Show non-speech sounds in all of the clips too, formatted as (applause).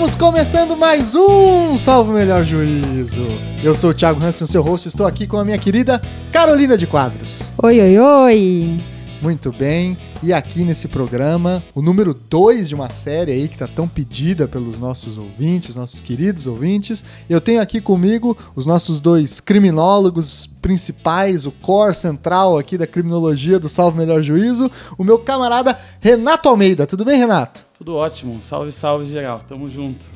Estamos começando mais um Salvo Melhor Juízo. Eu sou o Thiago Hansen, seu host, estou aqui com a minha querida Carolina de Quadros. Oi, oi, oi! Muito bem, e aqui nesse programa, o número 2 de uma série aí que está tão pedida pelos nossos ouvintes, nossos queridos ouvintes, eu tenho aqui comigo os nossos dois criminólogos principais, o core central aqui da criminologia do Salvo Melhor Juízo, o meu camarada Renato Almeida. Tudo bem, Renato? Tudo ótimo. Salve, salve geral. Tamo junto.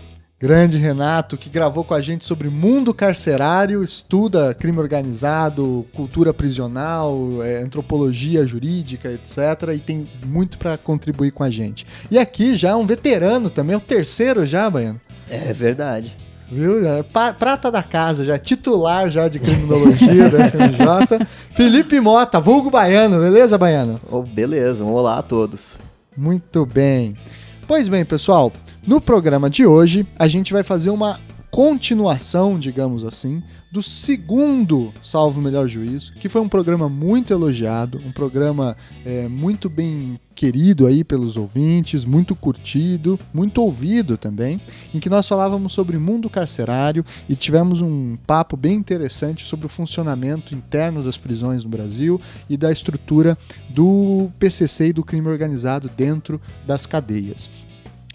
Grande Renato, que gravou com a gente sobre mundo carcerário, estuda crime organizado, cultura prisional, é, antropologia jurídica, etc. E tem muito para contribuir com a gente. E aqui já é um veterano também, é o terceiro já, Baiano. É verdade. Viu? É prata da casa, já titular já de criminologia da SMJ. (laughs) Felipe Mota, vulgo baiano, beleza, baiano? Oh, beleza, um olá a todos. Muito bem. Pois bem, pessoal, no programa de hoje a gente vai fazer uma continuação, digamos assim, do segundo Salvo Melhor Juízo, que foi um programa muito elogiado, um programa é, muito bem querido aí pelos ouvintes, muito curtido, muito ouvido também, em que nós falávamos sobre mundo carcerário e tivemos um papo bem interessante sobre o funcionamento interno das prisões no Brasil e da estrutura do PCC e do crime organizado dentro das cadeias.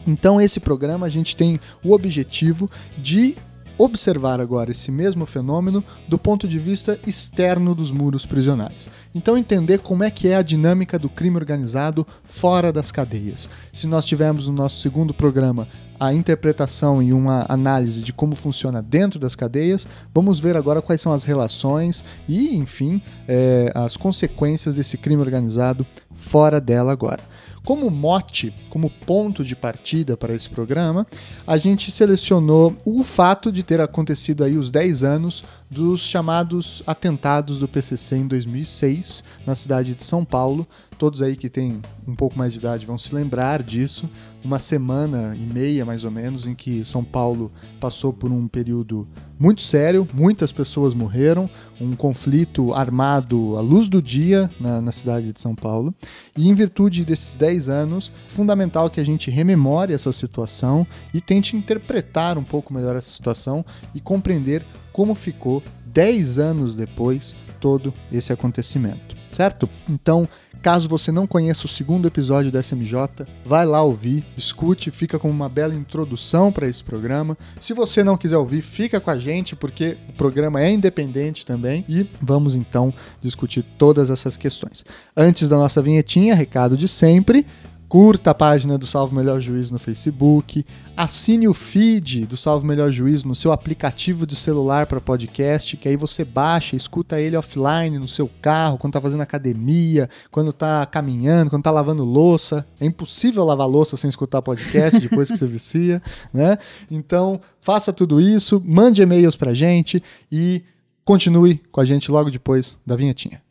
Então, esse programa a gente tem o objetivo de observar agora esse mesmo fenômeno do ponto de vista externo dos muros prisionais. Então entender como é que é a dinâmica do crime organizado fora das cadeias. Se nós tivermos no nosso segundo programa a interpretação e uma análise de como funciona dentro das cadeias, vamos ver agora quais são as relações e, enfim, é, as consequências desse crime organizado fora dela agora. Como mote, como ponto de partida para esse programa, a gente selecionou o fato de ter acontecido aí os 10 anos dos chamados atentados do PCC em 2006, na cidade de São Paulo. Todos aí que têm um pouco mais de idade vão se lembrar disso. Uma semana e meia, mais ou menos, em que São Paulo passou por um período muito sério, muitas pessoas morreram, um conflito armado à luz do dia na, na cidade de São Paulo. E em virtude desses 10 anos, é fundamental que a gente rememore essa situação e tente interpretar um pouco melhor essa situação e compreender como ficou 10 anos depois todo esse acontecimento, certo? Então, caso você não conheça o segundo episódio da SMJ, vai lá ouvir, escute, fica como uma bela introdução para esse programa. Se você não quiser ouvir, fica com a gente, porque o programa é independente também e vamos então discutir todas essas questões. Antes da nossa vinhetinha, recado de sempre. Curta a página do Salvo Melhor Juízo no Facebook, assine o feed do Salvo Melhor Juízo no seu aplicativo de celular para podcast, que aí você baixa, escuta ele offline no seu carro, quando está fazendo academia, quando está caminhando, quando está lavando louça. É impossível lavar louça sem escutar podcast depois que você vicia, (laughs) né? Então, faça tudo isso, mande e-mails a gente e continue com a gente logo depois da vinhetinha.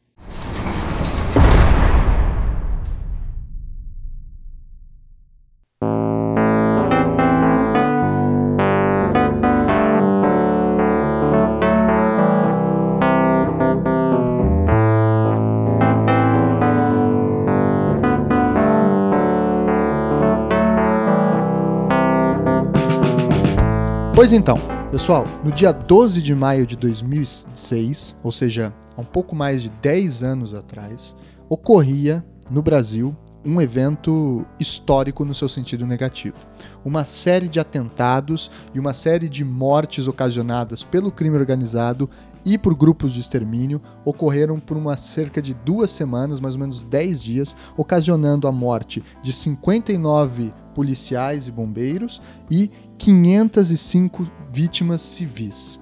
Pois então, pessoal, no dia 12 de maio de 2006, ou seja, há um pouco mais de 10 anos atrás, ocorria no Brasil um evento histórico no seu sentido negativo. Uma série de atentados e uma série de mortes ocasionadas pelo crime organizado e por grupos de extermínio ocorreram por uma cerca de duas semanas, mais ou menos 10 dias, ocasionando a morte de 59 policiais e bombeiros e 505 vítimas civis.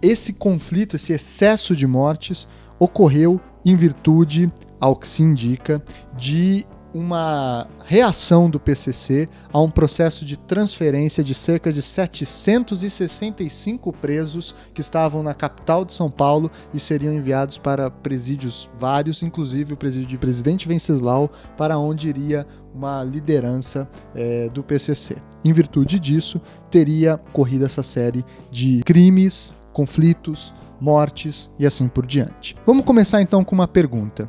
Esse conflito, esse excesso de mortes, ocorreu em virtude, ao que se indica, de uma reação do PCC a um processo de transferência de cerca de 765 presos que estavam na capital de São Paulo e seriam enviados para presídios vários, inclusive o presídio de Presidente Venceslau, para onde iria uma liderança é, do PCC. Em virtude disso, teria ocorrido essa série de crimes, conflitos, mortes e assim por diante. Vamos começar então com uma pergunta.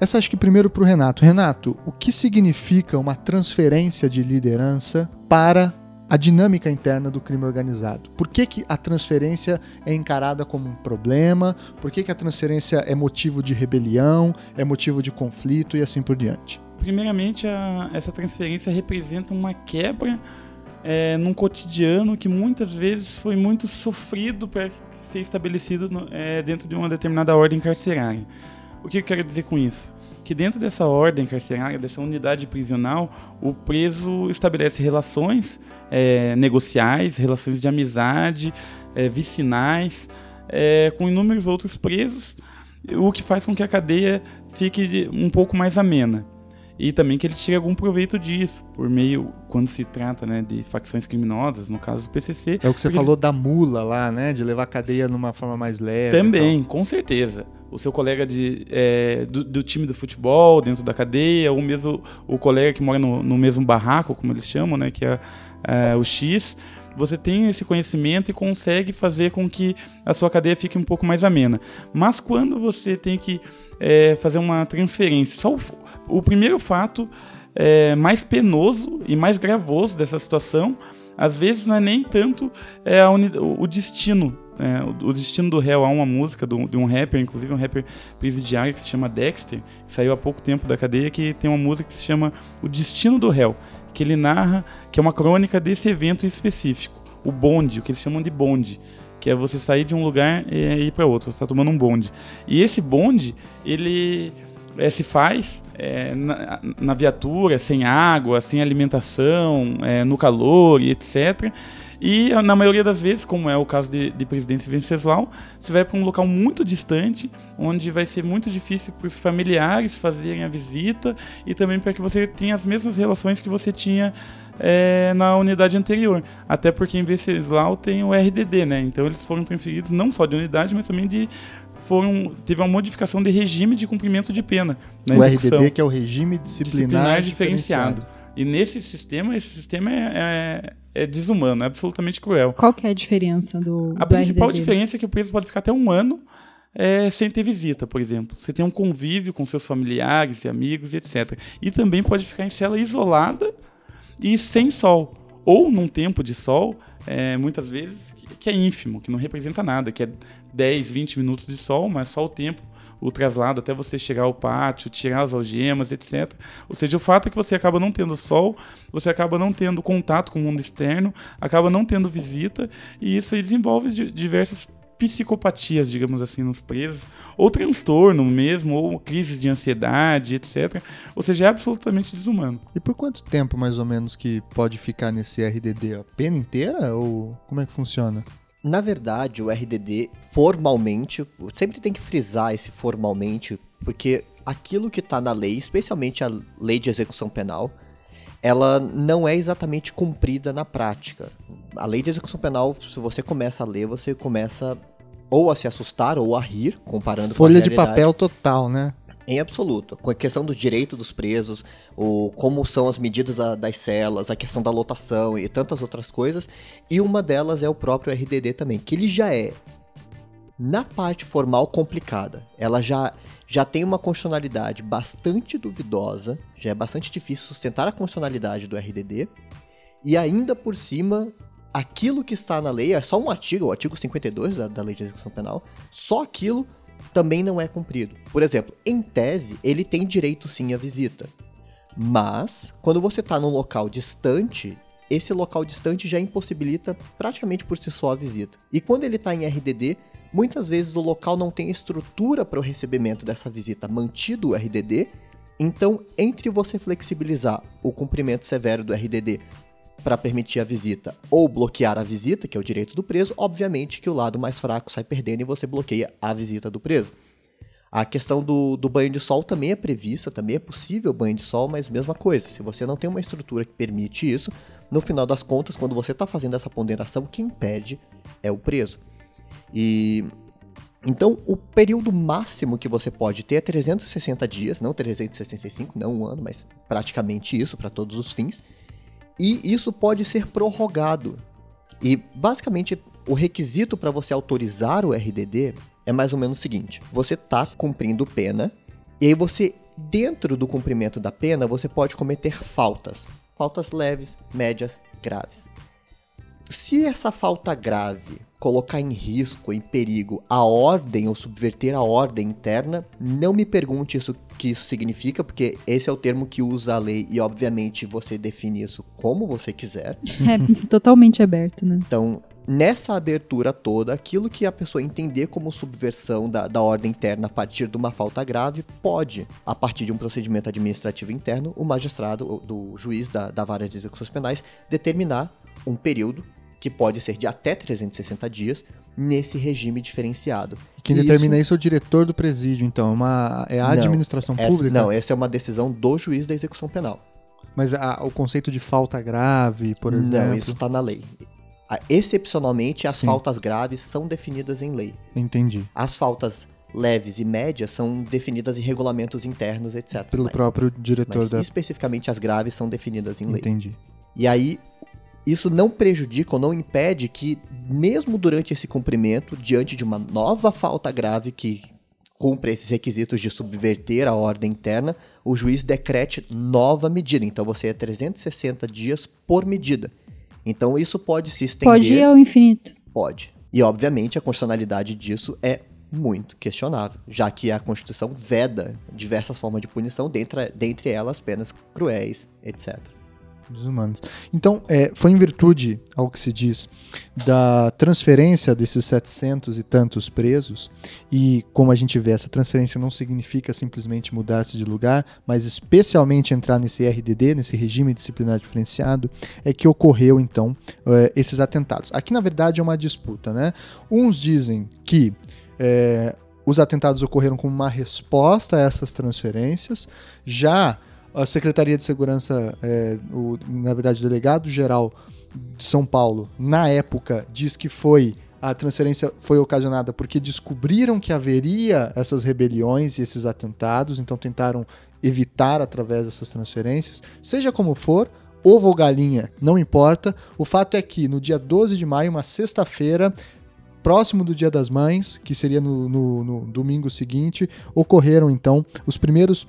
Essa acho que primeiro para o Renato. Renato, o que significa uma transferência de liderança para a dinâmica interna do crime organizado. Por que, que a transferência é encarada como um problema? Por que, que a transferência é motivo de rebelião, é motivo de conflito e assim por diante? Primeiramente, a, essa transferência representa uma quebra é, num cotidiano que muitas vezes foi muito sofrido para ser estabelecido no, é, dentro de uma determinada ordem carcerária. O que eu quero dizer com isso? Que dentro dessa ordem carcerária, dessa unidade prisional, o preso estabelece relações é, negociais, relações de amizade, é, vicinais, é, com inúmeros outros presos, o que faz com que a cadeia fique um pouco mais amena e também que ele tire algum proveito disso, por meio, quando se trata né, de facções criminosas, no caso do PCC. É o que você falou ele... da mula lá, né, de levar a cadeia numa forma mais leve. Também, com certeza. O seu colega de, é, do, do, time do futebol dentro da cadeia, ou mesmo o colega que mora no, no mesmo barraco, como eles chamam, né, que é, é o X você tem esse conhecimento e consegue fazer com que a sua cadeia fique um pouco mais amena. Mas quando você tem que é, fazer uma transferência, só o, o primeiro fato é, mais penoso e mais gravoso dessa situação, às vezes não é nem tanto é, o, destino é, o, destino do réu há uma música do, de um rapper, inclusive um rapper presidiário que se chama Dexter, que saiu há pouco tempo da cadeia, que tem uma música que se chama O Destino do Réu que ele narra, que é uma crônica desse evento específico. O bonde, o que eles chamam de bonde, que é você sair de um lugar e ir para outro, você está tomando um bonde. E esse bonde, ele é, se faz é, na, na, viatura, sem água, sem alimentação, é, no calor e etc. E na maioria das vezes, como é o caso de, de Presidente Venceslau, você vai para um local muito distante, onde vai ser muito difícil para os familiares fazerem a visita e também para que você tenha as mesmas relações que você tinha é, na unidade anterior. Até porque em Venceslau tem o RDD, né? Então eles foram transferidos não só de unidade, mas também de foram, teve uma modificação de regime de cumprimento de pena. o execução. RDD, que é o regime disciplinar, disciplinar diferenciado. diferenciado. E nesse sistema, esse sistema é, é, é, desumano, é absolutamente cruel. Qual que é a diferença do A do principal RDD? diferença é que o preso pode ficar até um ano é, sem ter visita, por exemplo. Você tem um convívio com seus familiares e amigos e etc. E também pode ficar em cela isolada e sem sol. Ou num tempo de sol, é, muitas vezes, que, é ínfimo, que não representa nada, que é 10, 20 minutos de sol, mas só o tempo o traslado até você chegar ao pátio, tirar as algemas, etc. Ou seja, o fato é que você acaba não tendo sol, você acaba não tendo contato com o mundo externo, acaba não tendo visita, e isso aí desenvolve diversas psicopatias, digamos assim, nos presos, ou transtorno mesmo, ou crises de ansiedade, etc. Ou seja, é absolutamente desumano. E por quanto tempo, mais ou menos, que pode ficar nesse RDD? A pena inteira? Ou como é que funciona? Na verdade, o RDD, formalmente, sempre tem que frisar esse formalmente, porque aquilo que está na lei, especialmente a lei de execução penal, ela não é exatamente cumprida na prática. A lei de execução penal, se você começa a ler, você começa ou a se assustar ou a rir, comparando Folha com a de papel total, né? em absoluto. Com a questão do direito dos presos, o, como são as medidas da, das celas, a questão da lotação e tantas outras coisas. E uma delas é o próprio RDD também, que ele já é, na parte formal, complicada. Ela já, já tem uma constitucionalidade bastante duvidosa, já é bastante difícil sustentar a constitucionalidade do RDD. E ainda por cima, aquilo que está na lei, é só um artigo, o artigo 52 da, da Lei de Execução Penal, só aquilo também não é cumprido. Por exemplo, em tese, ele tem direito sim à visita. Mas, quando você está num local distante, esse local distante já impossibilita praticamente por si só a visita. E quando ele está em RDD, muitas vezes o local não tem estrutura para o recebimento dessa visita, mantido o RDD. Então, entre você flexibilizar o cumprimento severo do RDD para permitir a visita ou bloquear a visita, que é o direito do preso, obviamente que o lado mais fraco sai perdendo e você bloqueia a visita do preso. A questão do, do banho de sol também é prevista, também é possível banho de sol, mas mesma coisa. Se você não tem uma estrutura que permite isso, no final das contas, quando você está fazendo essa ponderação, quem pede é o preso. E então, o período máximo que você pode ter é 360 dias, não 365, não um ano, mas praticamente isso para todos os fins. E isso pode ser prorrogado. E basicamente o requisito para você autorizar o RDD é mais ou menos o seguinte: você está cumprindo pena e aí você dentro do cumprimento da pena você pode cometer faltas, faltas leves, médias graves. Se essa falta grave colocar em risco, em perigo, a ordem ou subverter a ordem interna, não me pergunte isso que isso significa, porque esse é o termo que usa a lei e obviamente você define isso como você quiser. É totalmente aberto, né? Então, nessa abertura toda, aquilo que a pessoa entender como subversão da, da ordem interna a partir de uma falta grave, pode, a partir de um procedimento administrativo interno, o magistrado, do juiz da, da vara de execuções penais, determinar um período que pode ser de até 360 dias, nesse regime diferenciado. E quem determina isso... isso é o diretor do presídio, então, é uma, é a não, administração essa, pública? Não, essa é uma decisão do juiz da execução penal. Mas a, o conceito de falta grave, por exemplo? Não, isso está na lei. Excepcionalmente, as Sim. faltas graves são definidas em lei. Entendi. As faltas leves e médias são definidas em regulamentos internos, etc. Pelo mas, próprio diretor mas da... especificamente as graves são definidas em lei. Entendi. E aí, isso não prejudica ou não impede que, mesmo durante esse cumprimento, diante de uma nova falta grave que cumpre esses requisitos de subverter a ordem interna, o juiz decrete nova medida. Então você é 360 dias por medida. Então isso pode se estender. Pode ir ao infinito. Pode. E obviamente a constitucionalidade disso é muito questionável, já que a Constituição veda diversas formas de punição, dentre, dentre elas penas cruéis, etc desumanos. Então, é, foi em virtude, ao que se diz, da transferência desses 700 e tantos presos, e como a gente vê, essa transferência não significa simplesmente mudar-se de lugar, mas especialmente entrar nesse RDD, nesse regime disciplinar diferenciado, é que ocorreu, então, é, esses atentados. Aqui, na verdade, é uma disputa, né? Uns dizem que. É, os atentados ocorreram como uma resposta a essas transferências. Já a Secretaria de Segurança, é, o, na verdade, o delegado-geral de São Paulo, na época, diz que foi a transferência foi ocasionada porque descobriram que haveria essas rebeliões e esses atentados, então tentaram evitar através dessas transferências. Seja como for, ovo ou galinha, não importa. O fato é que no dia 12 de maio, uma sexta-feira, próximo do Dia das Mães, que seria no, no, no domingo seguinte, ocorreram então os primeiros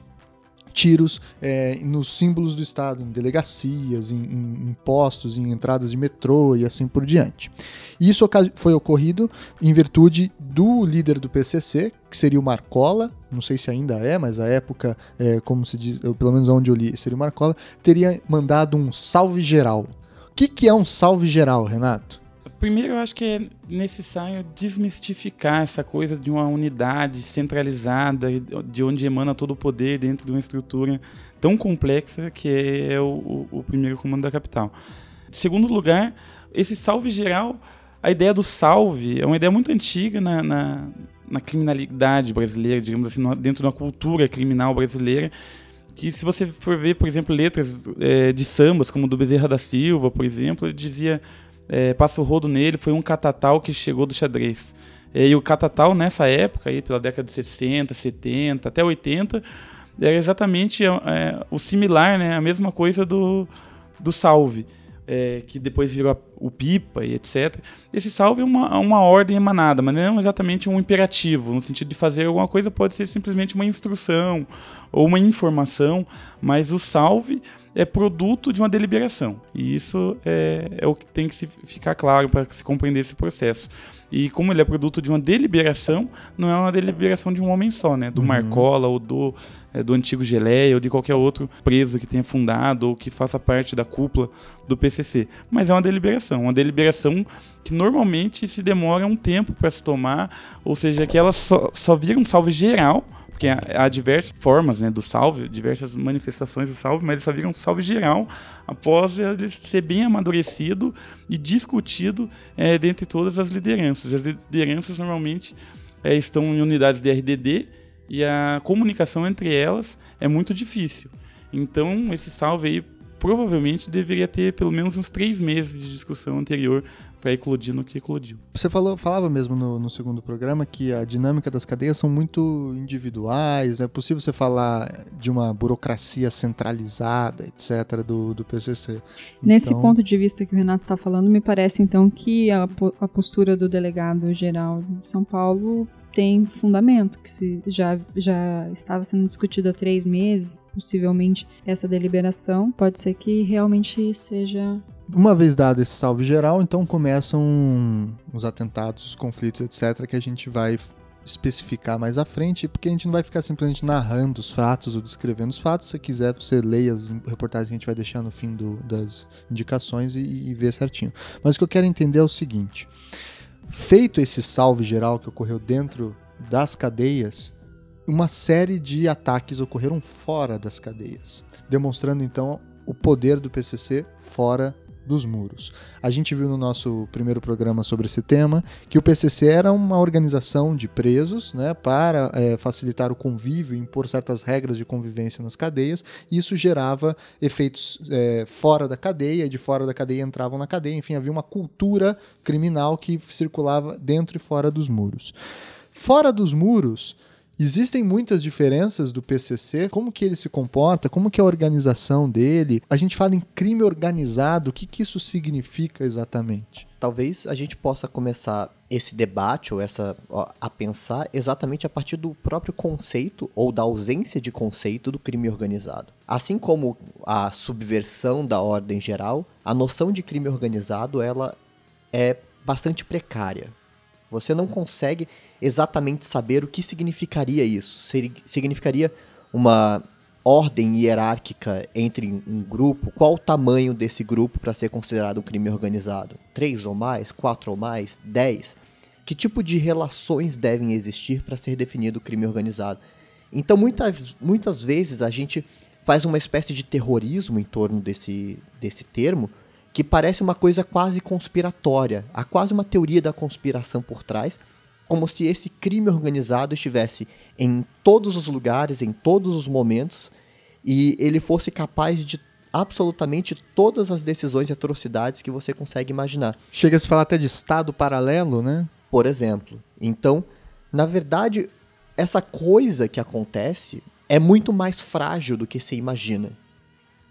tiros é, nos símbolos do Estado, em delegacias, em, em, em, postos, em entradas de metrô e assim por diante. Isso foi ocorrido em virtude do líder do PCC, que seria o Marcola, não sei se ainda é, mas à época, é, como se diz, eu, pelo menos onde eu li, seria o Marcola, teria mandado um salve geral. O que, que é um salve geral, Renato? Primeiro, eu acho que é necessário desmistificar essa coisa de uma unidade centralizada, de onde emana todo o poder dentro de uma estrutura tão complexa que é o, o primeiro comando da capital. Segundo lugar, esse salve geral, a ideia do salve é uma ideia muito antiga na, na, na criminalidade brasileira, digamos assim, dentro da cultura criminal brasileira, que se você for ver, por exemplo, letras é, de sambas, como do Bezerra da Silva, por exemplo, ele dizia é, passa o rodo nele, foi um catatal que chegou do xadrez. É, e o catatal, nessa época, aí, pela década de 60, 70, até 80, era exatamente é, o similar, né, a mesma coisa do, do salve. É, que depois virou o pipa e etc. Esse salve é uma, uma ordem emanada, mas não exatamente um imperativo, no sentido de fazer alguma coisa, pode ser simplesmente uma instrução ou uma informação, mas o salve é produto de uma deliberação. E isso é, é o que tem que se ficar claro para se compreender esse processo. E como ele é produto de uma deliberação, não é uma deliberação de um homem só, né? Do uhum. Marcola ou do, é, do antigo Geleia ou de qualquer outro preso que tenha fundado ou que faça parte da cúpula do PCC. Mas é uma deliberação, uma deliberação que normalmente se demora um tempo para se tomar, ou seja, que ela só, só vira um salve geral porque há, diversas formas né, do salve, diversas manifestações do salve, mas só vira um salve geral após ele ser bem amadurecido e discutido é, dentre todas as lideranças. As lideranças normalmente é, estão em unidades de RDD e a comunicação entre elas é muito difícil. Então, esse salve aí provavelmente deveria ter pelo menos uns três meses de discussão anterior para eclodir no que eclodiu. Você falou, falava mesmo no, no, segundo programa que a dinâmica das cadeias são muito individuais, é possível você falar de uma burocracia centralizada, etc., do, do PCC. Nesse então... ponto de vista que o Renato está falando, me parece então que a, a postura do delegado-geral de São Paulo tem fundamento, que se já, já estava sendo discutido há três meses, possivelmente essa deliberação, pode ser que realmente seja Uma vez dado esse salve geral, então começam os atentados, os conflitos, etc., que a gente vai especificar mais à frente, porque a gente não vai ficar simplesmente narrando os fatos ou descrevendo os fatos. Se quiser, você leia as reportagens que a gente vai deixar no fim do, das indicações e, e ver certinho. Mas o que eu quero entender é o seguinte: feito esse salve geral que ocorreu dentro das cadeias, uma série de ataques ocorreram fora das cadeias, demonstrando então o poder do PCC fora dos muros. A gente viu no nosso primeiro programa sobre esse tema que o PCC era uma organização de presos né, para é, facilitar o convívio impor certas regras de convivência nas cadeias, e isso gerava efeitos é, fora da cadeia, e de fora da cadeia entravam na cadeia, enfim, havia uma cultura criminal que circulava dentro e fora dos muros. Fora dos muros, Existem muitas diferenças do PCC, como que ele se comporta, como que é a organização dele. A gente fala em crime organizado, o que, que isso significa exatamente? Talvez a gente possa começar esse debate ou essa ó, a pensar exatamente a partir do próprio conceito ou da ausência de conceito do crime organizado. Assim como a subversão da ordem geral, a noção de crime organizado ela é bastante precária. Você não consegue exatamente saber o que significaria isso. Significaria uma ordem hierárquica entre um grupo? Qual o tamanho desse grupo para ser considerado um crime organizado? Três ou mais? Quatro ou mais? Dez? Que tipo de relações devem existir para ser definido crime organizado? Então, muitas, muitas vezes a gente faz uma espécie de terrorismo em torno desse, desse termo, que parece uma coisa quase conspiratória. Há quase uma teoria da conspiração por trás, como se esse crime organizado estivesse em todos os lugares, em todos os momentos, e ele fosse capaz de absolutamente todas as decisões e atrocidades que você consegue imaginar. Chega a se falar até de Estado paralelo, né? Por exemplo. Então, na verdade, essa coisa que acontece é muito mais frágil do que se imagina.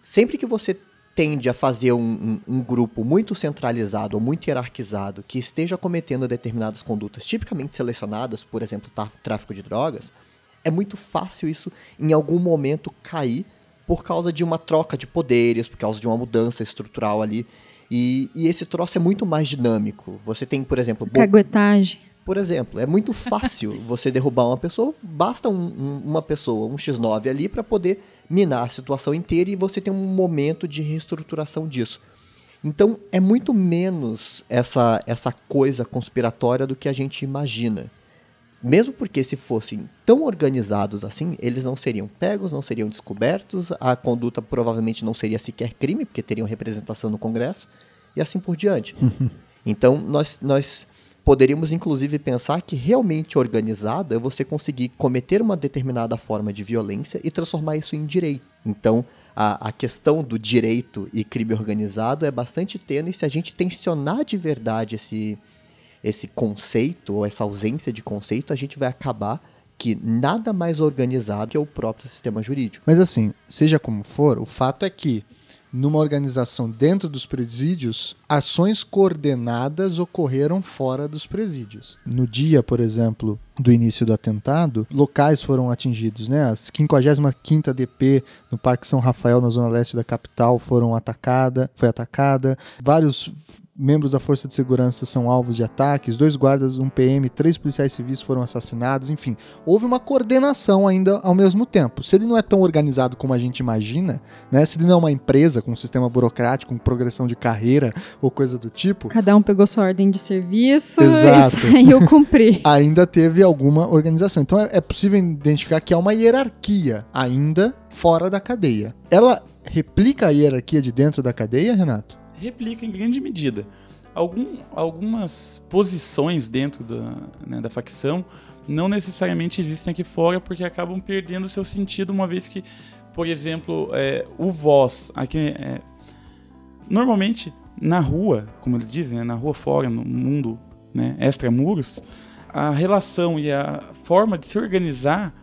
Sempre que você tende a fazer um, um, um, grupo muito centralizado ou muito hierarquizado que esteja cometendo determinadas condutas tipicamente selecionadas, por exemplo, tráfico de drogas, é muito fácil isso em algum momento cair por causa de uma troca de poderes, por causa de uma mudança estrutural ali. E, e esse troço é muito mais dinâmico. Você tem, por exemplo. Caguetagem. Por exemplo, é muito fácil (laughs) você derrubar uma pessoa, basta um, um, uma pessoa, um X9 ali, para poder minar a situação inteira e você tem um momento de reestruturação disso. Então é muito menos essa, essa coisa conspiratória do que a gente imagina. Mesmo porque se fossem tão organizados assim, eles não seriam pegos, não seriam descobertos, a conduta provavelmente não seria sequer crime, porque teriam representação no Congresso, e assim por diante. (laughs) então nós, nós poderíamos inclusive pensar que realmente organizado é você conseguir cometer uma determinada forma de violência e transformar isso em direito. Então, a, a questão do direito e crime organizado é bastante tênue se a gente tensionar de verdade esse, esse conceito ou essa ausência de conceito, a gente vai acabar que nada mais organizado que o próprio sistema jurídico. Mas assim, seja como for, o fato é que numa organização dentro dos presídios, ações coordenadas ocorreram fora dos presídios. No dia, por exemplo, do início do atentado, locais foram atingidos, né? A 55ª DP no Parque São Rafael, na zona leste da capital, foram atacada, foi atacada. Vários membros da Força de Segurança são alvos de ataques, dois guardas, um PM, três policiais civis foram assassinados, enfim. Houve uma coordenação ainda ao mesmo tempo. Se ele não é tão organizado como a gente imagina, né? Se ele não é uma empresa com um sistema burocrático, com progressão de carreira ou coisa do tipo. Cada um pegou sua ordem de serviço Exato. e (laughs) saiu cumprir. (laughs) ainda teve alguma organização. Então é, é possível identificar que há uma hierarquia ainda fora da cadeia. Ela replica a hierarquia de dentro da cadeia, Renato? Replica em grande medida. Algum, algumas posições dentro da, né, da facção não necessariamente existem aqui fora porque acabam perdendo seu sentido uma vez que, por exemplo, é, o voz aqui é, normalmente na rua, como eles dizem, né, na rua fora, no mundo né, extramuros, a relação e a forma de se organizar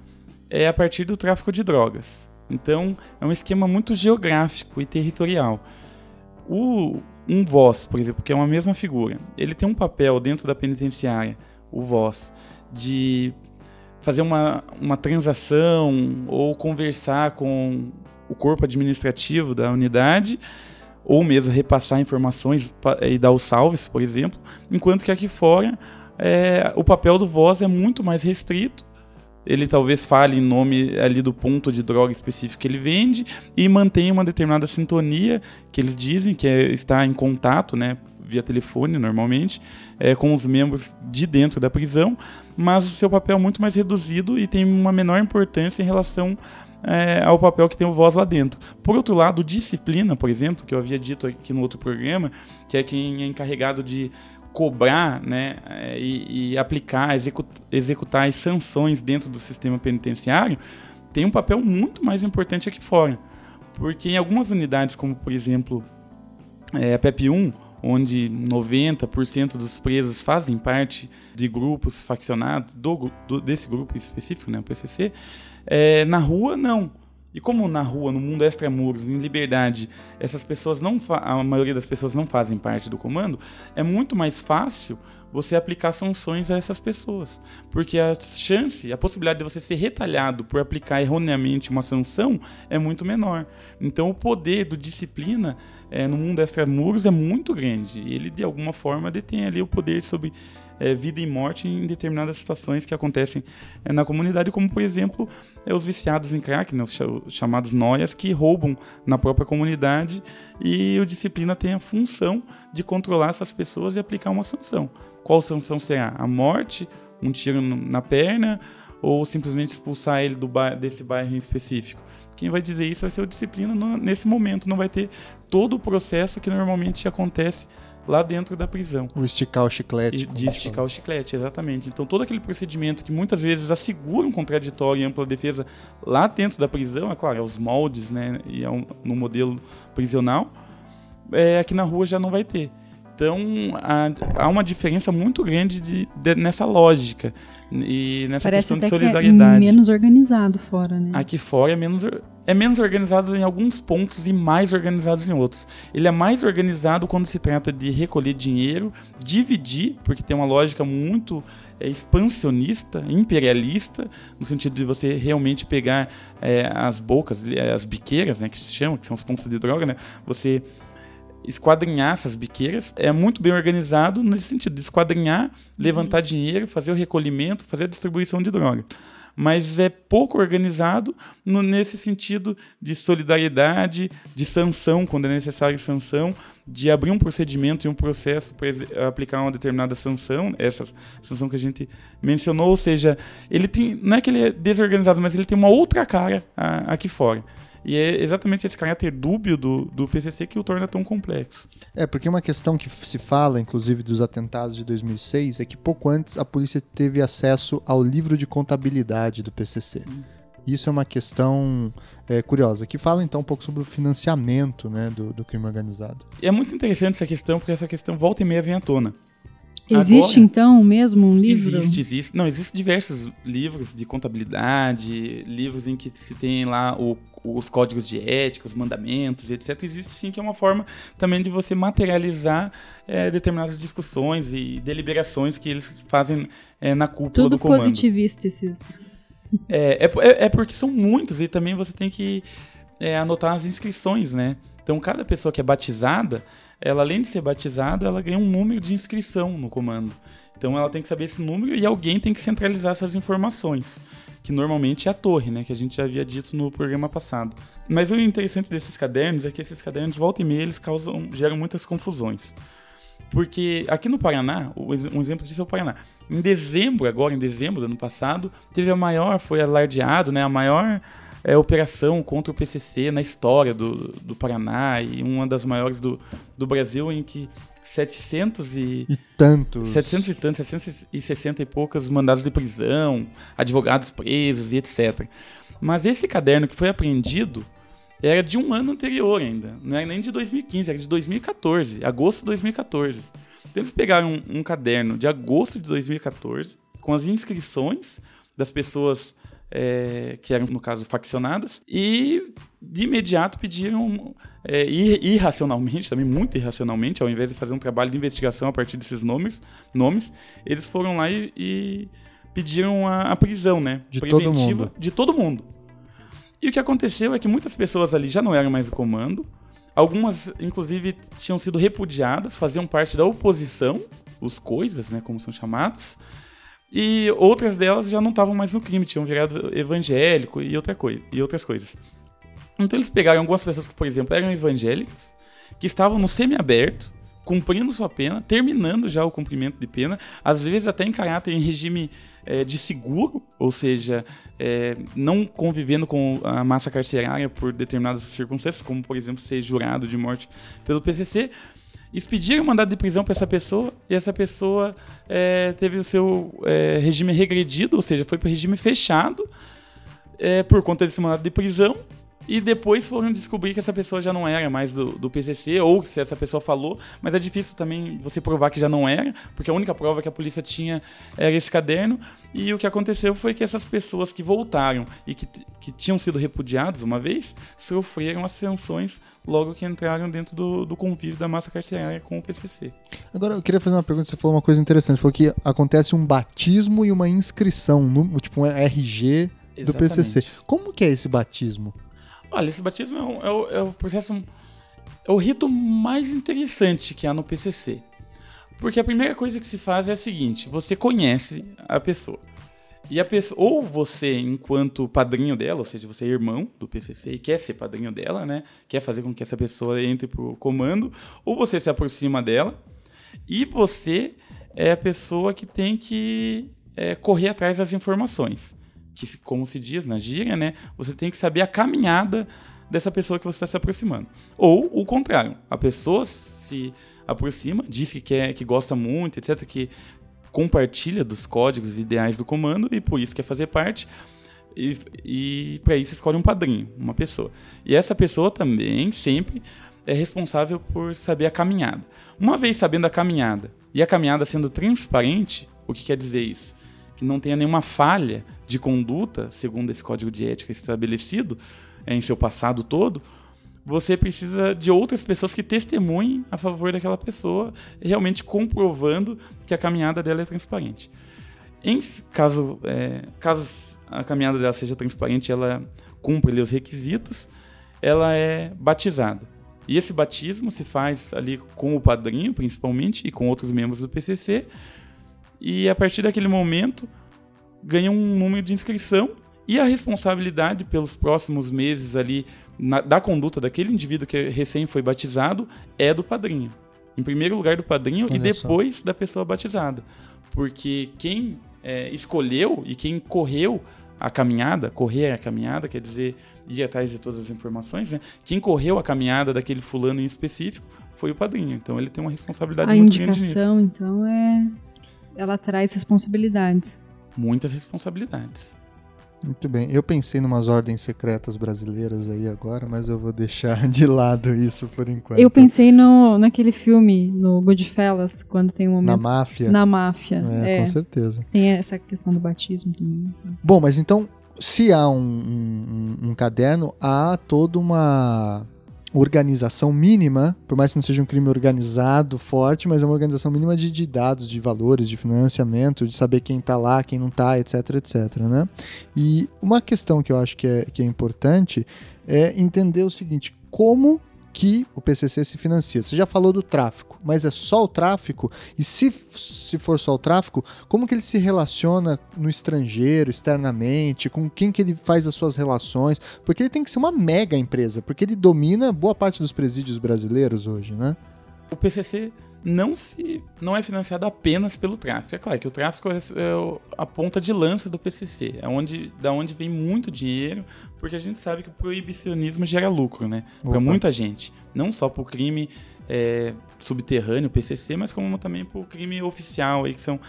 é a partir do tráfico de drogas. Então, é um esquema muito geográfico e territorial. O, um voz, por exemplo, que é uma mesma figura, ele tem um papel dentro da penitenciária, o voz, de fazer uma, uma transação ou conversar com o corpo administrativo da unidade, ou mesmo repassar informações e dar os salves, por exemplo, enquanto que aqui fora é, o papel do voz é muito mais restrito. Ele talvez fale em nome ali do ponto de droga específico que ele vende e mantém uma determinada sintonia que eles dizem que é estar em contato, né, via telefone normalmente, é, com os membros de dentro da prisão, mas o seu papel é muito mais reduzido e tem uma menor importância em relação é, ao papel que tem o voz lá dentro. Por outro lado, disciplina, por exemplo, que eu havia dito aqui no outro programa, que é quem é encarregado de cobrar né, é, e, e aplicar, executar, executar as sanções dentro do sistema penitenciário, tem um papel muito mais importante aqui fora. Porque em algumas unidades, como por exemplo é, a PEP 1, onde 90% dos presos fazem parte de grupos faccionados, do, do, desse grupo específico, né, o PCC, é, na rua não. E como na rua, no mundo extramuros, em liberdade, essas pessoas não a maioria das pessoas não fazem parte do comando, é muito mais fácil você aplicar sanções a essas pessoas. Porque a chance, a possibilidade de você ser retalhado por aplicar erroneamente uma sanção é muito menor. Então o poder do disciplina é, no mundo extramuros é muito grande. Ele, de alguma forma, detém ali o poder sobre é, vida e morte em determinadas situações que acontecem é, na comunidade, como por exemplo é, os viciados em crack, né, os chamados noias, que roubam na própria comunidade e o disciplina tem a função de controlar essas pessoas e aplicar uma sanção. Qual sanção será? A morte, um tiro na perna ou simplesmente expulsar ele do bairro, desse bairro em específico? Quem vai dizer isso vai ser o disciplina no, nesse momento, não vai ter todo o processo que normalmente acontece lá dentro da prisão. O esticar o chiclete. De esticar o chiclete, exatamente. Então todo aquele procedimento que muitas vezes assegura um contraditório e ampla defesa lá dentro da prisão, é claro, é os moldes, né, e é um, no modelo prisional, é, aqui na rua já não vai ter. Então há, há uma diferença muito grande de, de, nessa lógica e nessa Parece questão de solidariedade. Que é menos organizado fora, né? Aqui fora é menos, é menos organizado em alguns pontos e mais organizado em outros. Ele é mais organizado quando se trata de recolher dinheiro, dividir, porque tem uma lógica muito é, expansionista, imperialista, no sentido de você realmente pegar é, as bocas, as biqueiras, né, que se chama, que são os pontos de droga, né? Você esquadrinhar essas biqueiras. É muito bem organizado nesse sentido, de esquadrinhar, levantar dinheiro, fazer o recolhimento, fazer a distribuição de droga. Mas é pouco organizado no, nesse sentido de solidariedade, de sanção, quando é necessário sanção, de abrir um procedimento e um processo para aplicar uma determinada sanção, essa sanção que a gente mencionou, ou seja, ele tem, não é que ele é desorganizado, mas ele tem uma outra cara a, aqui fora. E é exatamente esse caráter dúbio do, do PCC que o torna tão complexo. É, porque uma questão que se fala, inclusive, dos atentados de 2006 é que pouco antes a polícia teve acesso ao livro de contabilidade do PCC. Hum. Isso é uma questão é, curiosa, que fala então um pouco sobre o financiamento né, do, do crime organizado. É muito interessante essa questão, porque essa questão volta e meia vem à tona. Existe Agora, então mesmo um livro? Existe, existe. Não, existem diversos livros de contabilidade, livros em que se tem lá o, os códigos de ética, os mandamentos, etc. Existe sim que é uma forma também de você materializar é, determinadas discussões e deliberações que eles fazem é, na cúpula Tudo do comando. positivista esses. É, é, é, porque são muitos e também você tem que é, anotar as inscrições, né? Então cada pessoa que é batizada ela além de ser batizada, ela ganha um número de inscrição no comando. Então ela tem que saber esse número e alguém tem que centralizar essas informações, que normalmente é a torre, né, que a gente já havia dito no programa passado. Mas o interessante desses cadernos é que esses cadernos volta e meia eles causam geram muitas confusões. Porque aqui no Paraná, um exemplo disso é o Paraná. Em dezembro, agora em dezembro do ano passado, teve a maior, foi alardeado, né, a maior é, operação contra o PCC na história do, do Paraná e uma das maiores do, do Brasil, em que 700 e... E tantos. 700 e tantos, 760 e poucos mandados de prisão, advogados presos e etc. Mas esse caderno que foi apreendido era de um ano anterior ainda. Não era nem de 2015, era de 2014, agosto de 2014. Então eles pegaram um, um caderno de agosto de 2014 com as inscrições das pessoas é, que eram, no caso, faccionadas, e de imediato pediram, é, irracionalmente, também muito irracionalmente, ao invés de fazer um trabalho de investigação a partir desses nomes, nomes eles foram lá e, e pediram a, a, prisão, né? De todo mundo. De todo mundo. E o que aconteceu é que muitas pessoas ali já não eram mais do comando, Algumas, inclusive, tinham sido repudiadas, faziam parte da oposição, os coisas, né, como são chamados. E outras delas já não estavam mais no crime, tinham virado evangélico e, outra coisa, e outras coisas. Então eles pegaram algumas pessoas que, por exemplo, eram evangélicas, que estavam no semiaberto, cumprindo sua pena, terminando já o cumprimento de pena, às vezes até em caráter em regime é, de seguro, ou seja, é, não convivendo com a massa carcerária por determinadas circunstâncias, como por exemplo ser jurado de morte pelo PCC, expediram um mandado de prisão para essa pessoa e essa pessoa é, teve o seu é, regime regredido, ou seja, foi para o regime fechado é, por conta desse mandado de prisão e depois foram descobrir que essa pessoa já não era mais do, do PCC, ou se essa pessoa falou, mas é difícil também você provar que já não era, porque a única prova que a polícia tinha era esse caderno. E o que aconteceu foi que essas pessoas que voltaram e que, que tinham sido repudiados uma vez, sofreram as sanções logo que entraram dentro do, do convívio da massa carcerária com o PCC. Agora, eu queria fazer uma pergunta, você falou uma coisa interessante, você falou que acontece um batismo e uma inscrição, no, tipo um RG do Exatamente. PCC. Como que é esse batismo? Olha, esse batismo é, um, é, o, é processo. É o rito mais interessante que há no PCC. Porque a primeira coisa que se faz é a seguinte: você conhece a pessoa. E a pessoa, ou você, enquanto padrinho dela, ou seja, você é irmão do PCC e quer ser padrinho dela, né? Quer fazer com que essa pessoa entre pro comando, ou você se aproxima dela e você é a pessoa que tem que é, correr atrás das informações que, como se diz na gíria, né? Você tem que saber a caminhada dessa pessoa que você está se aproximando. Ou o contrário, a pessoa se aproxima, diz que quer, que gosta muito, etc., que compartilha dos códigos ideais do comando e por isso quer fazer parte. E, e para isso escolhe um padrinho, uma pessoa. E essa pessoa também sempre é responsável por saber a caminhada. Uma vez sabendo a caminhada e a caminhada sendo transparente, o que quer dizer isso? Que não tenha nenhuma falha de conduta, segundo esse código de ética estabelecido em seu passado todo, você precisa de outras pessoas que testemunhem a favor daquela pessoa, realmente comprovando que a caminhada dela é transparente. Em caso, é, caso a caminhada dela seja transparente, ela cumpre os requisitos, ela é batizada. E esse batismo se faz ali com o padrinho, principalmente, e com outros membros do PCC. E a partir daquele momento, ganha um número de inscrição e a responsabilidade pelos próximos meses ali na, da conduta daquele indivíduo que recém foi batizado é do padrinho. Em primeiro lugar do padrinho Olha e depois da pessoa batizada. Porque quem é, escolheu e quem correu a caminhada, correr a caminhada, quer dizer, ir atrás de todas as informações, né? Quem correu a caminhada daquele fulano em específico foi o padrinho. Então ele tem uma responsabilidade A muito grande nisso. indicação, então, é. Ela traz responsabilidades. Muitas responsabilidades. Muito bem. Eu pensei em umas ordens secretas brasileiras aí agora, mas eu vou deixar (laughs) de lado isso por enquanto. Eu pensei no, naquele filme, no Goodfellas, quando tem um Na momento. máfia. Na máfia. É, É, com certeza. Tem essa questão do batismo também. Bom, mas então, se há um, um- um caderno, há toda uma organização mínima, por mais que não seja um crime organizado, forte, mas é uma organização mínima de, de dados, de valores, de financiamento, de saber quem tá lá, quem não tá, etc, etc, né? E uma questão que eu acho que é, que é importante é entender o seguinte, como que o PCC se financia. Você já falou do tráfico, mas é só o tráfico? E se, se for só o tráfico, como que ele se relaciona no estrangeiro, externamente, com quem que ele faz as suas relações? Porque ele tem que ser uma mega empresa, porque ele domina boa parte dos presídios brasileiros hoje, né? o PCC não se não é financiado apenas pelo tráfico. É claro que o tráfico é, é a ponta de lança do PCC, é onde da onde vem muito dinheiro, porque a gente sabe que o proibicionismo gera lucro, né? Para muita gente, não só para o crime é, subterrâneo, PCC, mas como também para o crime oficial, aí que são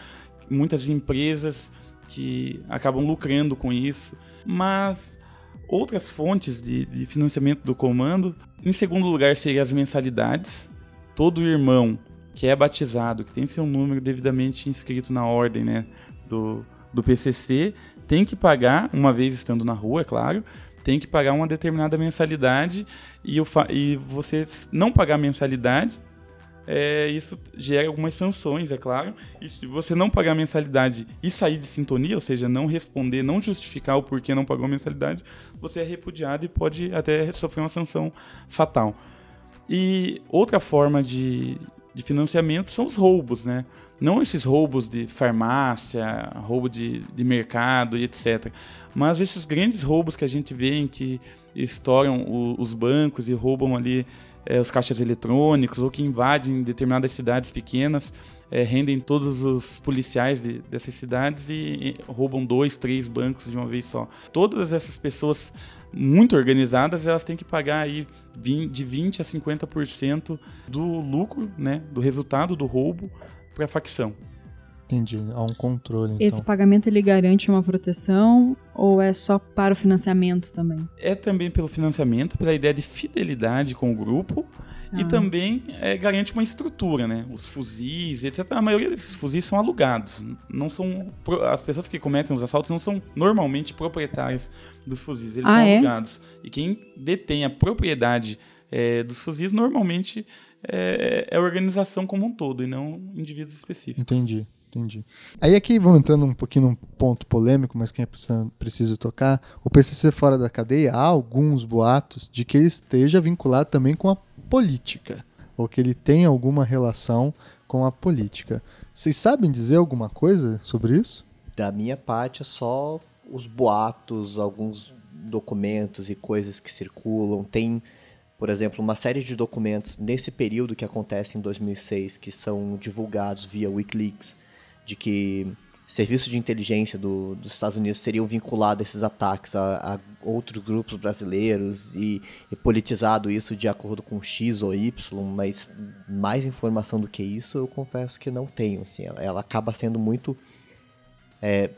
muitas empresas que acabam lucrando com isso, mas outras fontes de, de financiamento do comando, em segundo lugar, seriam as mensalidades. Todo irmão que é batizado, que tem seu número devidamente inscrito na ordem né, do, do PCC, tem que pagar, uma vez estando na rua, é claro, tem que pagar uma determinada mensalidade e, o e você não pagar mensalidade, é, isso gera algumas sanções, é claro. E se você não pagar mensalidade e sair de sintonia, ou seja, não responder, não justificar o porquê não pagou mensalidade, você é repudiado e pode até sofrer uma sanção fatal. E outra forma de, de financiamento são os roubos, né? Não esses roubos de farmácia, roubo de, de mercado e etc. Mas esses grandes roubos que a gente vê em que estouram o, os bancos e roubam ali é, os caixas eletrônicos ou que invadem determinadas cidades pequenas, é, rendem todos os policiais de, dessas cidades e, e roubam dois, três bancos de uma vez só. Todas essas pessoas muito organizadas, elas têm que pagar aí de 20 a 50% do lucro, né, do resultado do roubo para a facção. Entendi, há um controle. Então. Esse pagamento ele garante uma proteção ou é só para o financiamento também? É também pelo financiamento, pela ideia de fidelidade com o grupo ah. e também é, garante uma estrutura, né? Os fuzis, etc. A maioria desses fuzis são alugados. Não são as pessoas que cometem os assaltos não são normalmente proprietárias dos fuzis, eles ah, são é? alugados. E quem detém a propriedade é, dos fuzis normalmente é, é a organização como um todo e não indivíduos específicos. Entendi. Entendi. Aí aqui, vamos entrando um pouquinho num ponto polêmico, mas quem é preciso, tocar, o PCC fora da cadeia, há alguns boatos de que ele esteja vinculado também com a política, ou que ele tenha alguma relação com a política. Vocês sabem dizer alguma coisa sobre isso? Da minha parte, é só os boatos, alguns documentos e coisas que circulam. Tem, por exemplo, uma série de documentos nesse período que acontece em 2006 que são divulgados via Wikileaks de que serviços de inteligência do, dos Estados Unidos seriam vinculados a esses ataques a, a outros grupos brasileiros e, e, politizado isso de acordo com X ou Y, mas mais informação do que isso eu confesso que não tenho. Assim, ela, ela acaba sendo muito. É,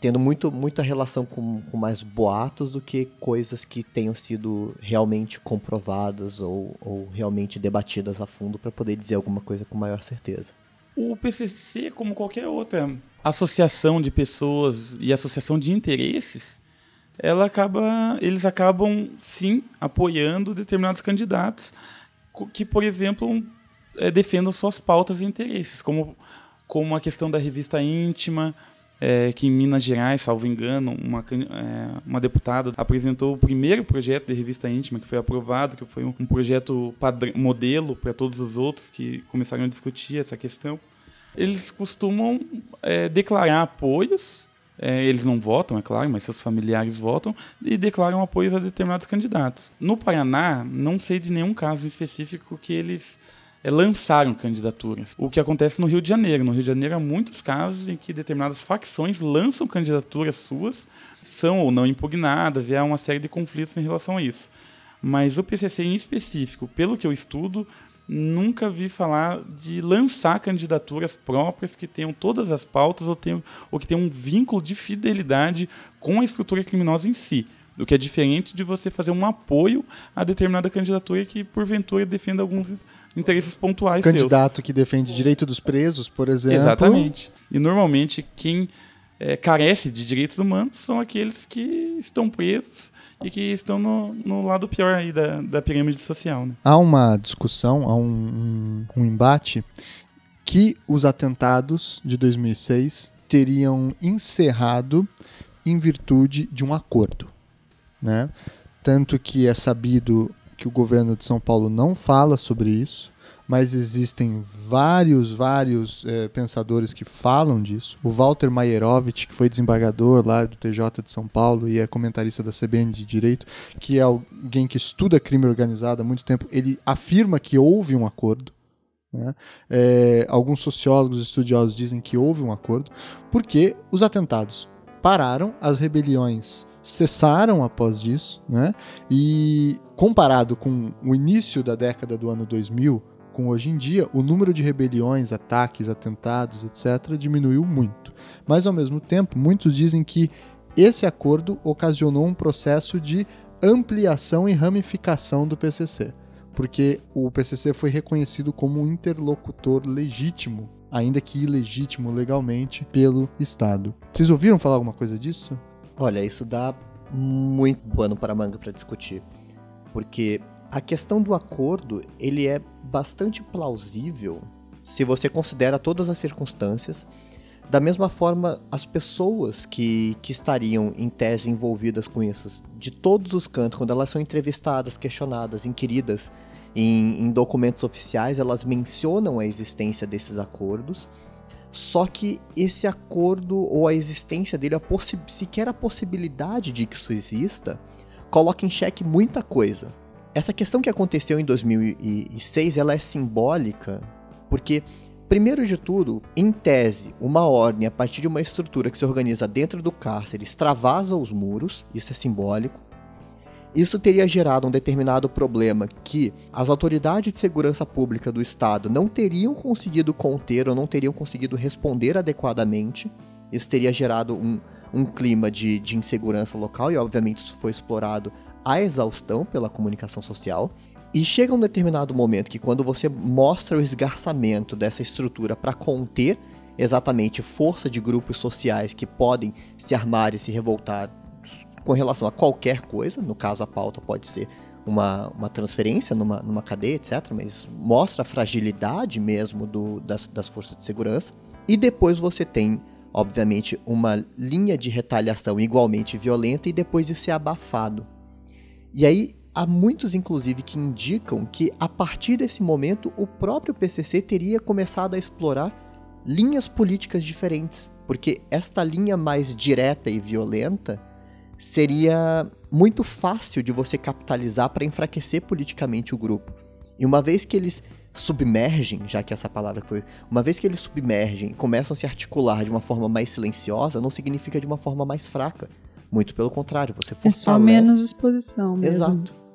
tendo muito, muita relação com, com mais boatos do que coisas que tenham sido realmente comprovadas ou, ou realmente debatidas a fundo para poder dizer alguma coisa com maior certeza. O PCC, como qualquer outra associação de pessoas e associação de interesses, ela acaba, eles acabam sim apoiando determinados candidatos que, por exemplo, é, defendam suas pautas e interesses, como, como a questão da revista íntima, é, que em Minas Gerais, salvo engano, uma, é, uma deputada apresentou o primeiro projeto de revista íntima que foi aprovado, que foi um, projeto modelo para todos os outros que começaram a discutir essa questão. Eles costumam é, declarar apoios, é, eles não votam, é claro, mas seus familiares votam, e declaram apoios a determinados candidatos. No Paraná, não sei de nenhum caso específico que eles lançaram candidaturas. O que acontece no Rio de Janeiro. No Rio de Janeiro há muitos casos em que determinadas facções lançam candidaturas suas, são ou não impugnadas, e há uma série de conflitos em relação a isso. Mas o PCC em específico, pelo que eu estudo, nunca vi falar de lançar candidaturas próprias que tenham todas as pautas ou, tenham, ou que tenham um vínculo de fidelidade com a estrutura criminosa em si. O que é diferente de você fazer um apoio a determinada candidatura que, porventura, defenda alguns interesses pontuais Candidato seus. que defende direito dos presos, por exemplo. Exatamente. E normalmente quem é, carece de direitos humanos são aqueles que estão presos e que estão no, no lado pior aí da, da pirâmide social. Né? Há uma discussão, há um, um, um embate que os atentados de 2006 teriam encerrado em virtude de um acordo, né? Tanto que é sabido que o governo de São Paulo não fala sobre isso mas existem vários, vários é, pensadores que falam disso. O Walter Maierovitch, que foi desembargador lá do TJ de São Paulo e é comentarista da CBN de Direito, que é alguém que estuda crime organizado há muito tempo, ele afirma que houve um acordo. Né? É, alguns sociólogos estudiosos dizem que houve um acordo, porque os atentados pararam, as rebeliões cessaram após disso, né? e comparado com o início da década do ano 2000, com hoje em dia, o número de rebeliões, ataques, atentados, etc., diminuiu muito. Mas, ao mesmo tempo, muitos dizem que esse acordo ocasionou um processo de ampliação e ramificação do PCC, porque o PCC foi reconhecido como um interlocutor legítimo, ainda que ilegítimo legalmente, pelo Estado. Vocês ouviram falar alguma coisa disso? Olha, isso dá muito pano para manga para discutir, porque a questão do acordo, ele é bastante plausível se você considera todas as circunstâncias. Da mesma forma, as pessoas que, que estariam em tese envolvidas com isso, de todos os cantos, quando elas são entrevistadas, questionadas, inquiridas em, em documentos oficiais elas mencionam a existência desses acordos, só que esse acordo ou a existência dele, a sequer a possibilidade de que isso exista, coloca em xeque muita coisa. Essa questão que aconteceu em 2006, ela é simbólica porque Primeiro de tudo, em tese, uma ordem a partir de uma estrutura que se organiza dentro do cárcere extravasa os muros, isso é simbólico. Isso teria gerado um determinado problema que as autoridades de segurança pública do Estado não teriam conseguido conter ou não teriam conseguido responder adequadamente. Isso teria gerado um, um clima de, de insegurança local e, obviamente, isso foi explorado à exaustão pela comunicação social. E chega um determinado momento que quando você mostra o esgarçamento dessa estrutura para conter exatamente força de grupos sociais que podem se armar e se revoltar com relação a qualquer coisa, no caso a pauta pode ser uma, uma transferência numa, numa cadeia, etc., mas mostra a fragilidade mesmo do, das, das forças de segurança. E depois você tem, obviamente, uma linha de retaliação igualmente violenta e depois de ser abafado. E aí Há muitos, inclusive, que indicam que a partir desse momento o próprio PCC teria começado a explorar linhas políticas diferentes, porque esta linha mais direta e violenta seria muito fácil de você capitalizar para enfraquecer politicamente o grupo. E uma vez que eles submergem, já que essa palavra foi, uma vez que eles submergem e começam a se articular de uma forma mais silenciosa, não significa de uma forma mais fraca. Muito pelo contrário, você fortalece. É só menos exposição mesmo. Exato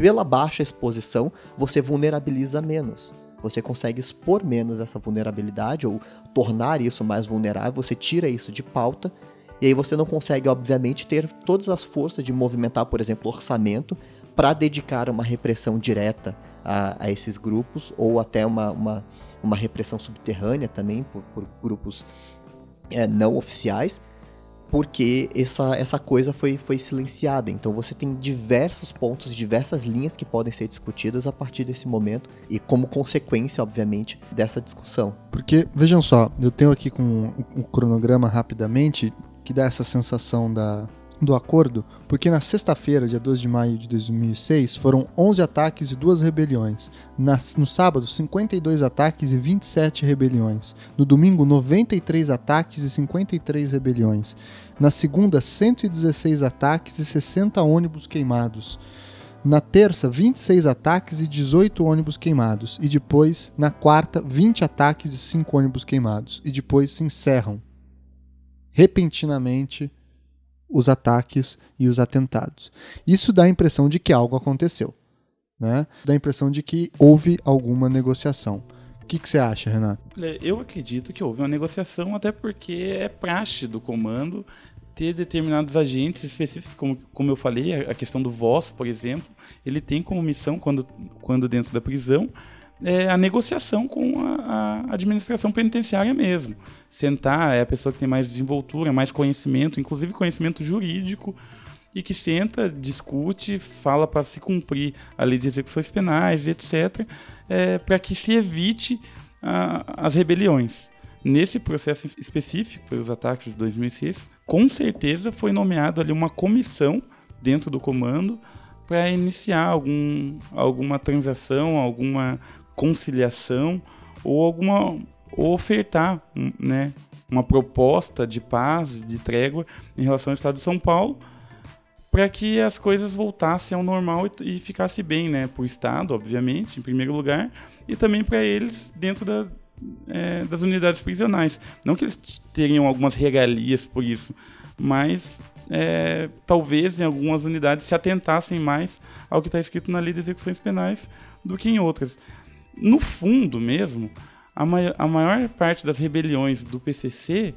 pela baixa exposição, você vulnerabiliza menos. Você consegue expor menos essa vulnerabilidade ou tornar isso mais vulnerável, você tira isso de pauta, e aí você não consegue, obviamente, ter todas as forças de movimentar, por exemplo, orçamento para dedicar uma repressão direta a, a, esses grupos, ou até uma, uma, uma repressão subterrânea também por, por grupos é, não oficiais, porque essa, essa coisa foi, foi silenciada. Então você tem diversos pontos, diversas linhas que podem ser discutidas a partir desse momento e como consequência, obviamente, dessa discussão. Porque, vejam só, eu tenho aqui com o cronograma rapidamente que dá essa sensação da, do acordo, porque na sexta-feira, dia 12 de maio de 2006, foram 11 ataques e duas rebeliões. Na, no sábado, 52 ataques e 27 rebeliões. No domingo, 93 ataques e 53 rebeliões. Na segunda, 116 ataques e 60 ônibus queimados. Na terça, 26 ataques e 18 ônibus queimados. E depois, na quarta, 20 ataques e 5 ônibus queimados. E depois se encerram repentinamente os ataques e os atentados. Isso dá a impressão de que algo aconteceu. Né? Dá a impressão de que houve alguma negociação. O que, que você acha, Renato? Eu acredito que houve uma negociação, até porque é praxe do comando ter determinados agentes específicos, como, como eu falei, a questão do voz, por exemplo, ele tem como missão, quando, quando dentro da prisão, é, a negociação com a, a, administração penitenciária mesmo. Sentar é a pessoa que tem mais desenvoltura, mais conhecimento, inclusive conhecimento jurídico, e que senta, discute, fala para se cumprir a lei de execuções penais, etc., é, para que se evite a, as rebeliões. Nesse processo específico, foi os ataques de 2006, com certeza foi nomeado ali uma comissão dentro do comando para iniciar algum, alguma transação, alguma conciliação ou alguma ou ofertar, né, uma proposta de paz, de trégua em relação ao Estado de São Paulo, para que as coisas voltassem ao normal e, e ficasse bem, né, para o Estado, obviamente, em primeiro lugar, e também para eles dentro da, é, das unidades prisionais. Não que eles teriam algumas regalias por isso, mas é, talvez em algumas unidades se atentassem mais ao que está escrito na lei de execuções penais do que em outras no fundo mesmo, a, mai a maior parte das rebeliões do PCC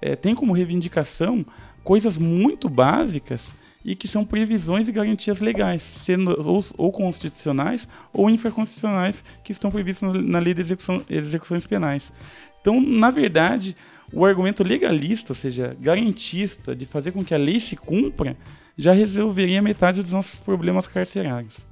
é, tem como reivindicação coisas muito básicas e que são previsões e garantias legais, sendo ou, ou constitucionais ou infraconstitucionais que estão previstas na, lei de execução, execuções penais. Então, na verdade, o argumento legalista, ou seja, garantista, de fazer com que a lei se cumpra, já resolveria metade dos nossos problemas carcerários.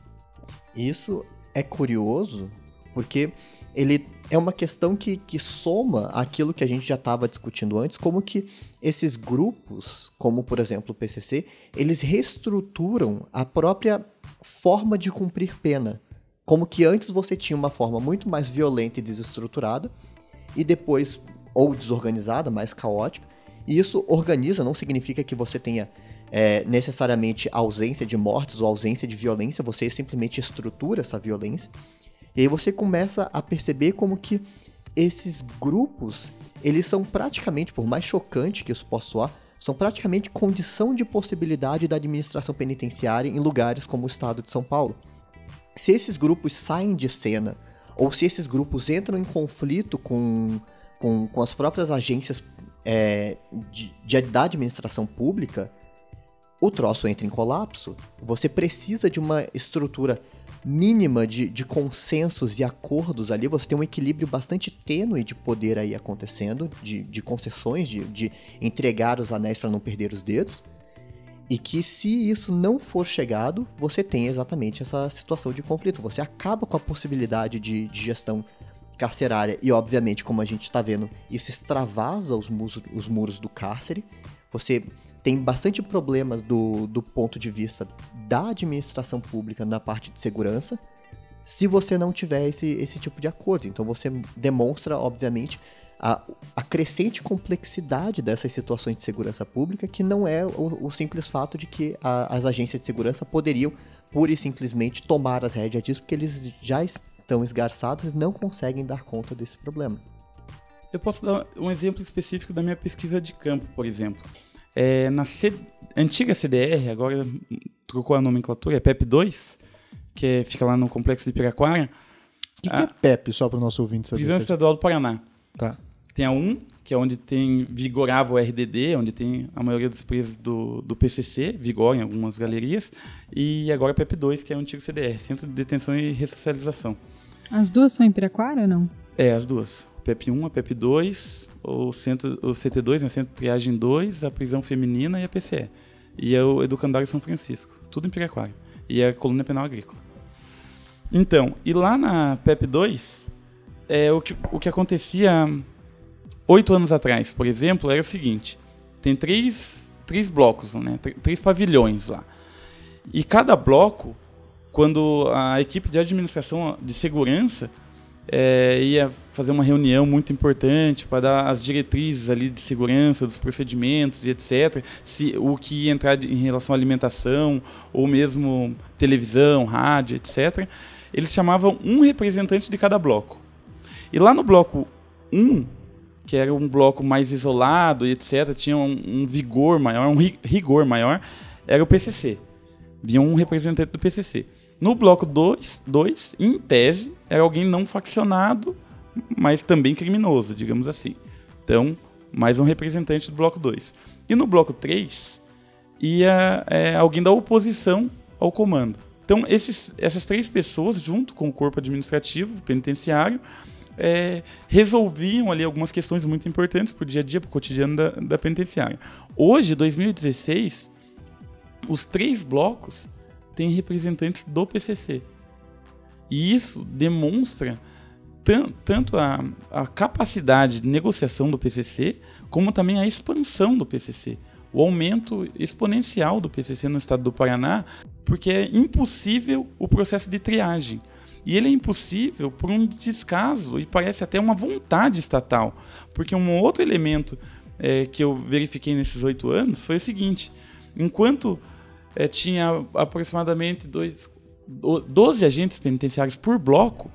Isso é curioso porque ele é uma questão que, que soma aquilo que a gente já estava discutindo antes, como que esses grupos, como por exemplo o PCC, eles reestruturam a própria forma de cumprir pena. como que antes você tinha uma forma muito mais violenta e desestruturada, e depois, ou desorganizada, mais caótica. E isso organiza, não significa que você tenha é, necessariamente ausência de mortes ou ausência de violência, você simplesmente estrutura essa violência. E aí você começa a perceber como que esses grupos, eles são praticamente, por mais chocante que isso possa soar, são praticamente condição de possibilidade da administração penitenciária em lugares como o estado de São Paulo. Se esses grupos saem de cena, ou se esses grupos entram em conflito com, com, com as próprias agências é, de, de, da administração pública, o troço entra em colapso. Você precisa de uma estrutura mínima de, de consensos e acordos ali. Você tem um equilíbrio bastante tênue de poder aí acontecendo, de, de concessões, de, de entregar os anéis para não perder os dedos. E que se isso não for chegado, você tem exatamente essa situação de conflito. Você acaba com a possibilidade de, de gestão carcerária. E, obviamente, como a gente está vendo, isso extravasa os muros, os muros do cárcere. Você tem bastante problemas do, do ponto de vista da administração pública na parte de segurança, se você não tiver esse, esse tipo de acordo. Então você demonstra, obviamente, a, a crescente complexidade dessas situações de segurança pública, que não é o, o simples fato de que a, as agências de segurança poderiam pura e simplesmente tomar as rédeas disso, porque eles já estão esgarçados e não conseguem dar conta desse problema. Eu posso dar um exemplo específico da minha pesquisa de campo, por exemplo. É, na C... antiga CDR, agora trocou a nomenclatura, é PEP2, que é, fica lá no complexo de Piraquara. O que, que, é PEP, só para o nosso ouvinte saber? Prisão Estadual do Paraná. Tá. Tem a 1, que é onde tem vigorava o RDD, onde tem a maioria dos presos do, do PCC, vigora em algumas galerias, e agora a PEP2, que é o antigo CDR, Centro de Detenção e Ressocialização. As duas são em Piraquara ou não? É, as duas. PEP1, a PEP2, o, centro, o CT2, né, Centro de Triagem 2, a prisão feminina e a PCE. E é o Educandário São Francisco, tudo em Piraquara. E é a coluna penal agrícola. Então, e lá na PEP2, é, o, que, o que acontecia oito anos atrás, por exemplo, era o seguinte: tem três, três blocos, né, três pavilhões lá. E cada bloco, quando a equipe de administração de segurança é, ia fazer uma reunião muito importante para dar as diretrizes ali de segurança dos procedimentos e etc. Se o que ia entrar em relação à alimentação ou mesmo televisão, rádio, etc. Eles chamavam um representante de cada bloco. E lá no bloco 1, que era um bloco mais isolado e etc., tinha um, um vigor maior, um rigor maior, era o PCC. Vinha um representante do PCC. No bloco 2, dois, em tese, era alguém não faccionado, mas também criminoso, digamos assim. Então, mais um representante do bloco 2. E no bloco 3, ia é, alguém da oposição ao comando. Então, esses, essas três pessoas, junto com o corpo administrativo penitenciário, é, resolviam ali algumas questões muito importantes para o dia a dia, para o cotidiano da, da penitenciária. Hoje, 2016, os três blocos tem representantes do PCC. E isso demonstra tanto a, a, capacidade de negociação do PCC, como também a expansão do PCC. O aumento exponencial do PCC no estado do Paraná, porque é impossível o processo de triagem. E ele é impossível por um descaso e parece até uma vontade estatal. Porque um outro elemento é, que eu verifiquei nesses oito anos foi o seguinte: enquanto é, tinha aproximadamente dois, 12 agentes penitenciários por bloco.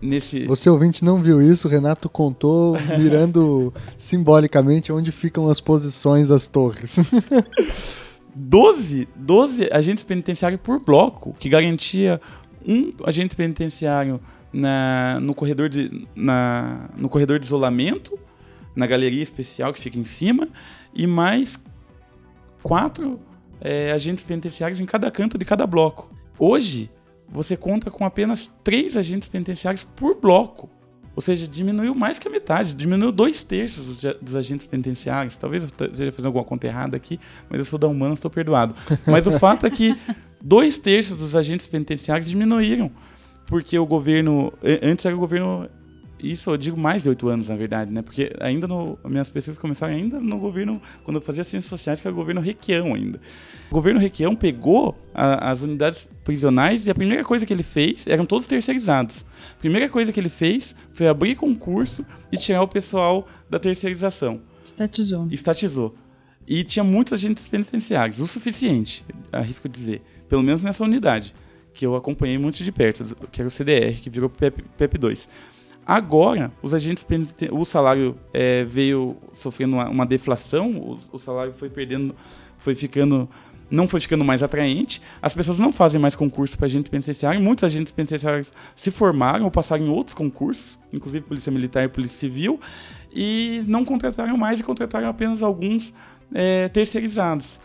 Nesse... Você ouvinte não viu isso, Renato contou (laughs) mirando simbolicamente onde ficam as posições das torres. (laughs) 12, 12 agentes penitenciários por bloco, que garantia um agente penitenciário na, no, corredor de, na, no corredor de isolamento, na galeria especial que fica em cima, e mais quatro é, agentes penitenciários em cada canto de cada bloco. Hoje, você conta com apenas três agentes penitenciários por bloco. Ou seja, diminuiu mais que a metade, diminuiu dois terços dos, dos agentes penitenciários. Talvez eu esteja fazendo alguma conta errada aqui, mas eu sou da humana, estou perdoado. (laughs) Mas o fato é que dois terços dos agentes penitenciários diminuíram, porque o governo. Antes era o governo isso eu digo mais de oito anos, na verdade, né? Porque ainda no. Minhas pesquisas começaram ainda no governo. Quando eu fazia ciências sociais, que era o governo Requião ainda. O governo Requião pegou a, as unidades prisionais e a primeira coisa que ele fez eram todos terceirizados. A primeira coisa que ele fez foi abrir concurso e tirar o pessoal da terceirização. Estatizou. Estatizou. E tinha muitos agentes penitenciários, o suficiente, arrisco dizer. Pelo menos nessa unidade, que eu acompanhei muito de perto, que era o CDR, que virou PEP, PEP 2. Agora, os agentes o salário é, veio sofrendo uma, uma deflação, o, o, salário foi perdendo, foi ficando, não foi ficando mais atraente. As pessoas não fazem mais concurso para agente penitenciário. Muitos agentes penitenciários se formaram ou passaram em outros concursos, inclusive Polícia Militar e Polícia Civil, e não contrataram mais e contrataram apenas alguns é, terceirizados.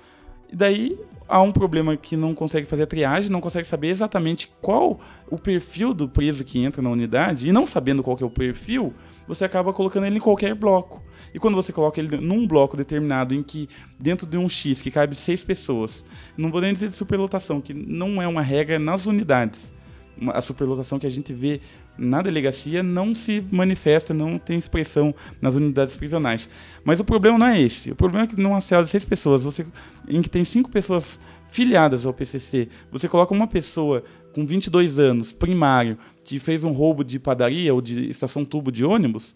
E daí há um problema que não consegue fazer a triagem, não consegue saber exatamente qual o perfil do preso que entra na unidade, e não sabendo qual é o perfil, você acaba colocando ele em qualquer bloco. E quando você coloca ele num bloco determinado em que, dentro de um X que cabe seis pessoas, não vou nem dizer de superlotação, que não é uma regra nas unidades. A superlotação que a gente vê na delegacia não se manifesta, não tem expressão nas unidades prisionais. Mas o problema não é esse. O problema é que numa cela de seis pessoas, você, em que tem cinco pessoas filiadas ao PCC, você coloca uma pessoa com 22 anos, primário, que fez um roubo de padaria ou de estação tubo de ônibus,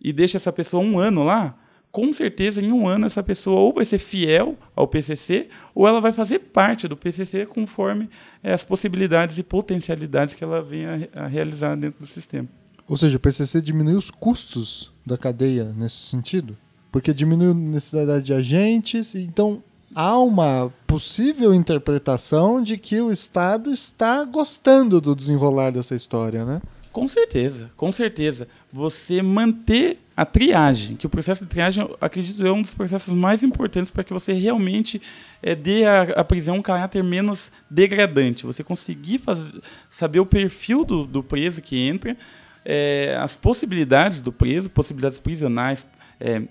e deixa essa pessoa um ano lá, com certeza em um ano essa pessoa ou vai ser fiel ao PCC ou ela vai fazer parte do PCC conforme é, as possibilidades e potencialidades que ela venha a realizar dentro do sistema. Ou seja, o PCC diminui os custos da cadeia nesse sentido? Porque diminui a necessidade de agentes, então há uma possível interpretação de que o Estado está gostando do desenrolar dessa história, né? Com certeza, com certeza. Você manter a triagem, que o processo de triagem, acredito eu, é um dos processos mais importantes para que você realmente é, dê à prisão um caráter menos degradante. Você conseguir fazer, saber o perfil do, do preso que entra, é, as possibilidades do preso, possibilidades prisionais, é,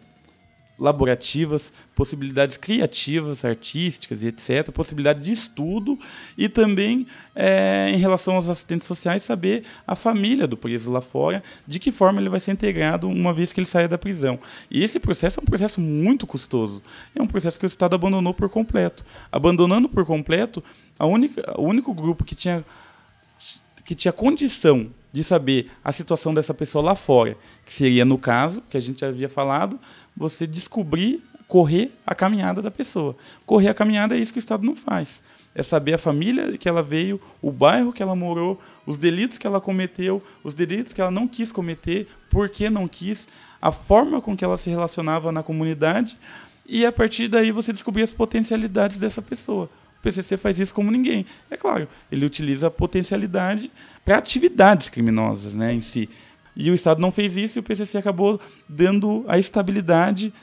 laborativas, possibilidades criativas, artísticas e etc., possibilidade de estudo e também é, em relação aos assistentes sociais saber a família do preso lá fora, de que forma ele vai ser integrado uma vez que ele saia da prisão. E esse processo é um processo muito custoso. É um processo que o Estado abandonou por completo. Abandonando por completo, a única, o único grupo que tinha que tinha condição de saber a situação dessa pessoa lá fora, que seria no caso, que a gente já havia falado, você descobrir, correr a caminhada da pessoa. Correr a caminhada é isso que o Estado não faz. É saber a família que ela veio, o bairro que ela morou, os delitos que ela cometeu, os delitos que ela não quis cometer, por que não quis, a forma com que ela se relacionava na comunidade, e a partir daí você descobrir as potencialidades dessa pessoa. O PCC faz isso como ninguém. É claro, ele utiliza a potencialidade para atividades criminosas né, em si. E o Estado não fez isso e o PCC acabou dando a estabilidade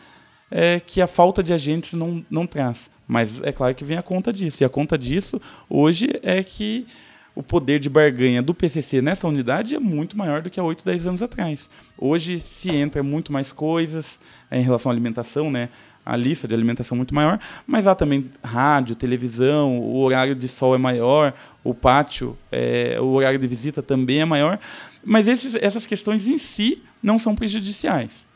é, que a falta de agentes não, não traz. Mas é claro que vem a conta disso. E a conta disso hoje é que o poder de barganha do PCC nessa unidade é muito maior do que há 8, 10 anos atrás. Hoje se entra muito mais coisas é, em relação à alimentação, né? A lista de alimentação muito maior, mas há também rádio, televisão, o horário de sol é maior, o pátio, é, o horário de visita também é maior. Mas esses, essas questões em si não são prejudiciais.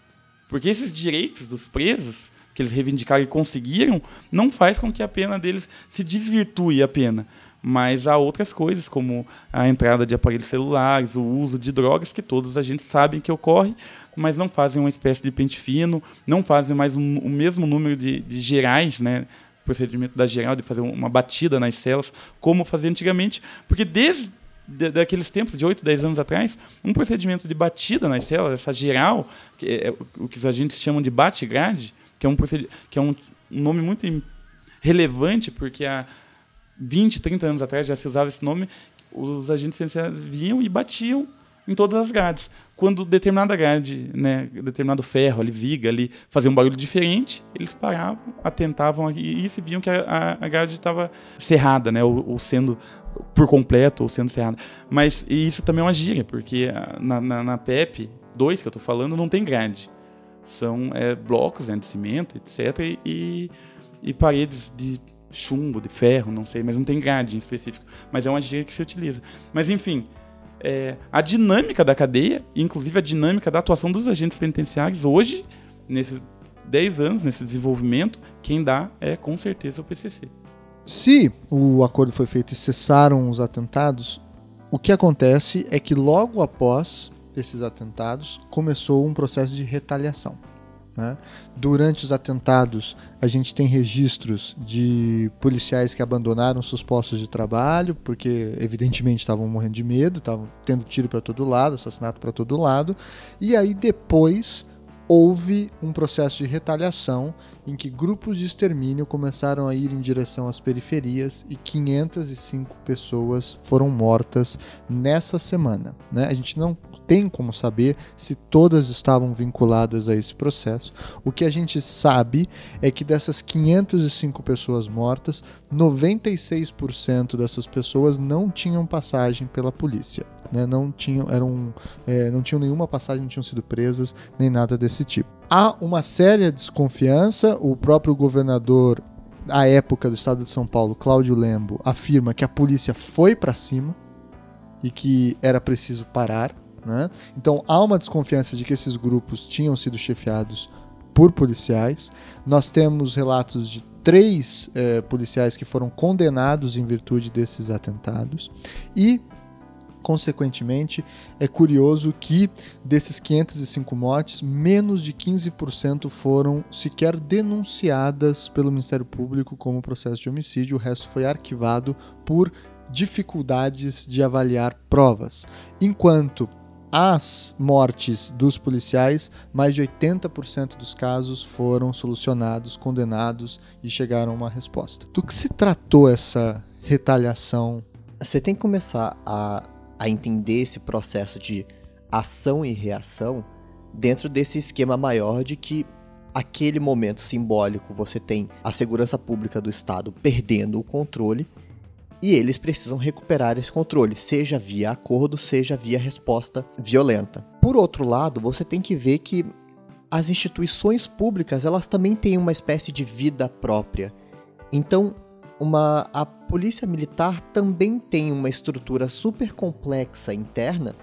Porque esses direitos dos presos, que eles reivindicaram e conseguiram, não faz com que a pena deles se desvirtue a pena. Mas há outras coisas, como a entrada de aparelhos celulares, o uso de drogas, que todos a gente sabe que ocorre, mas não fazem uma espécie de pente fino, não fazem mais um, o mesmo número de, de gerais, né? procedimento da geral de fazer uma batida nas celas, como fazia antigamente, porque desde de, daqueles tempos, de 8, 10 anos atrás, um procedimento de batida nas células, essa geral, que é o que os agentes chamam de bate-grade, que é, um, que é um, nome muito relevante, porque há 20, 30 anos atrás já se usava esse nome, os agentes penitenciários vinham e batiam em todas as grades. Quando determinada grade, né, determinado ferro ali, viga ali, fazia um barulho diferente, eles paravam, atentavam e, e se viam que a, a grade estava cerrada, né, ou, ou, sendo por completo, ou sendo cerrada. Mas isso também é uma gíria, porque na, na, na PEP 2 que eu estou falando não tem grade. São é, blocos né, de cimento, etc. E, e paredes de chumbo, de ferro, não sei, mas não tem grade em específico. Mas é uma gíria que se utiliza. Mas enfim, é, a dinâmica da cadeia, inclusive a dinâmica da atuação dos agentes penitenciários hoje, nesses 10 anos, nesse desenvolvimento, quem dá é com certeza o PCC. Se o acordo foi feito e cessaram os atentados, o que acontece é que logo após esses atentados começou um processo de retaliação. Né? Durante os atentados, a gente tem registros de policiais que abandonaram seus postos de trabalho, porque evidentemente estavam morrendo de medo, estavam tendo tiro para todo lado, assassinato para todo lado, e aí depois houve um processo de retaliação em que grupos de extermínio começaram a ir em direção às periferias e 505 pessoas foram mortas nessa semana. Né? A gente não tem como saber se todas estavam vinculadas a esse processo. O que a gente sabe é que dessas 505 pessoas mortas, 96% dessas pessoas não tinham passagem pela polícia. Né? Não, tinham, eram, é, não tinham nenhuma passagem, não tinham sido presas, nem nada desse tipo. Há uma séria desconfiança, o próprio governador à época do estado de São Paulo, Cláudio Lembo, afirma que a polícia foi para cima e que era preciso parar. Né? Então há uma desconfiança de que esses grupos tinham sido chefiados por policiais. Nós temos relatos de três eh, policiais que foram condenados em virtude desses atentados e Consequentemente, é curioso que desses 505 mortes, menos de 15% foram sequer denunciadas pelo Ministério Público como processo de homicídio, o resto foi arquivado por dificuldades de avaliar provas. Enquanto as mortes dos policiais, mais de 80% dos casos foram solucionados, condenados e chegaram a uma resposta. Do que se tratou essa retaliação? Você tem que começar a, a entender esse processo de ação e reação dentro desse esquema maior de que aquele momento simbólico você tem a segurança pública do Estado perdendo o controle e eles precisam recuperar esse controle, seja via acordo, seja via resposta violenta. Por outro lado, você tem que ver que as instituições públicas, elas também têm uma espécie de vida própria. Então, uma, a polícia militar também tem uma estrutura super complexa interna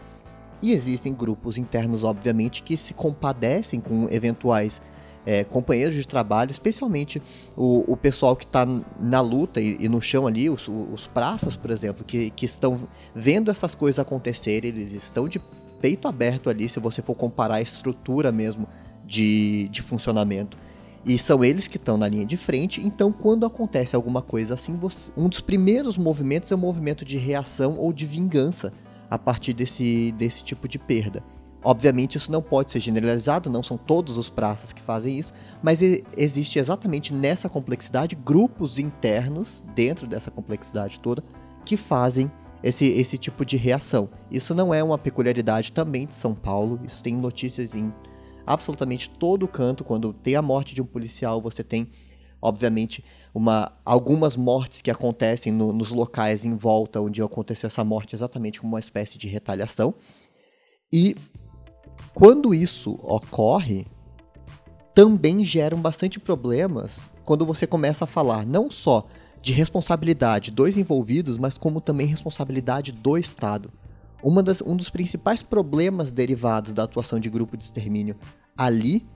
e existem grupos internos, obviamente, que se compadecem com eventuais é, companheiros de trabalho, especialmente o, o pessoal que está na luta e, e, no chão ali, os, os praças, por exemplo, que, que estão vendo essas coisas acontecerem, eles estão de peito aberto ali, se você for comparar a estrutura mesmo de, de funcionamento. E são eles que estão na linha de frente, então quando acontece alguma coisa assim, você, um dos primeiros movimentos é o movimento de reação ou de vingança a partir desse, desse tipo de perda. Obviamente isso não pode ser generalizado, não são todos os praças que fazem isso, mas existe exatamente nessa complexidade grupos internos dentro dessa complexidade toda que fazem esse, esse tipo de reação. Isso não é uma peculiaridade também de São Paulo, isso tem notícias em absolutamente todo canto. Quando tem a morte de um policial, você tem, obviamente, uma, algumas mortes que acontecem no, nos locais em volta onde aconteceu essa morte, exatamente como uma espécie de retaliação. E quando isso ocorre, também geram bastante problemas quando você começa a falar não só de responsabilidade dos envolvidos, mas como também responsabilidade do Estado. Das, um dos principais problemas derivados da atuação de grupo de extermínio ali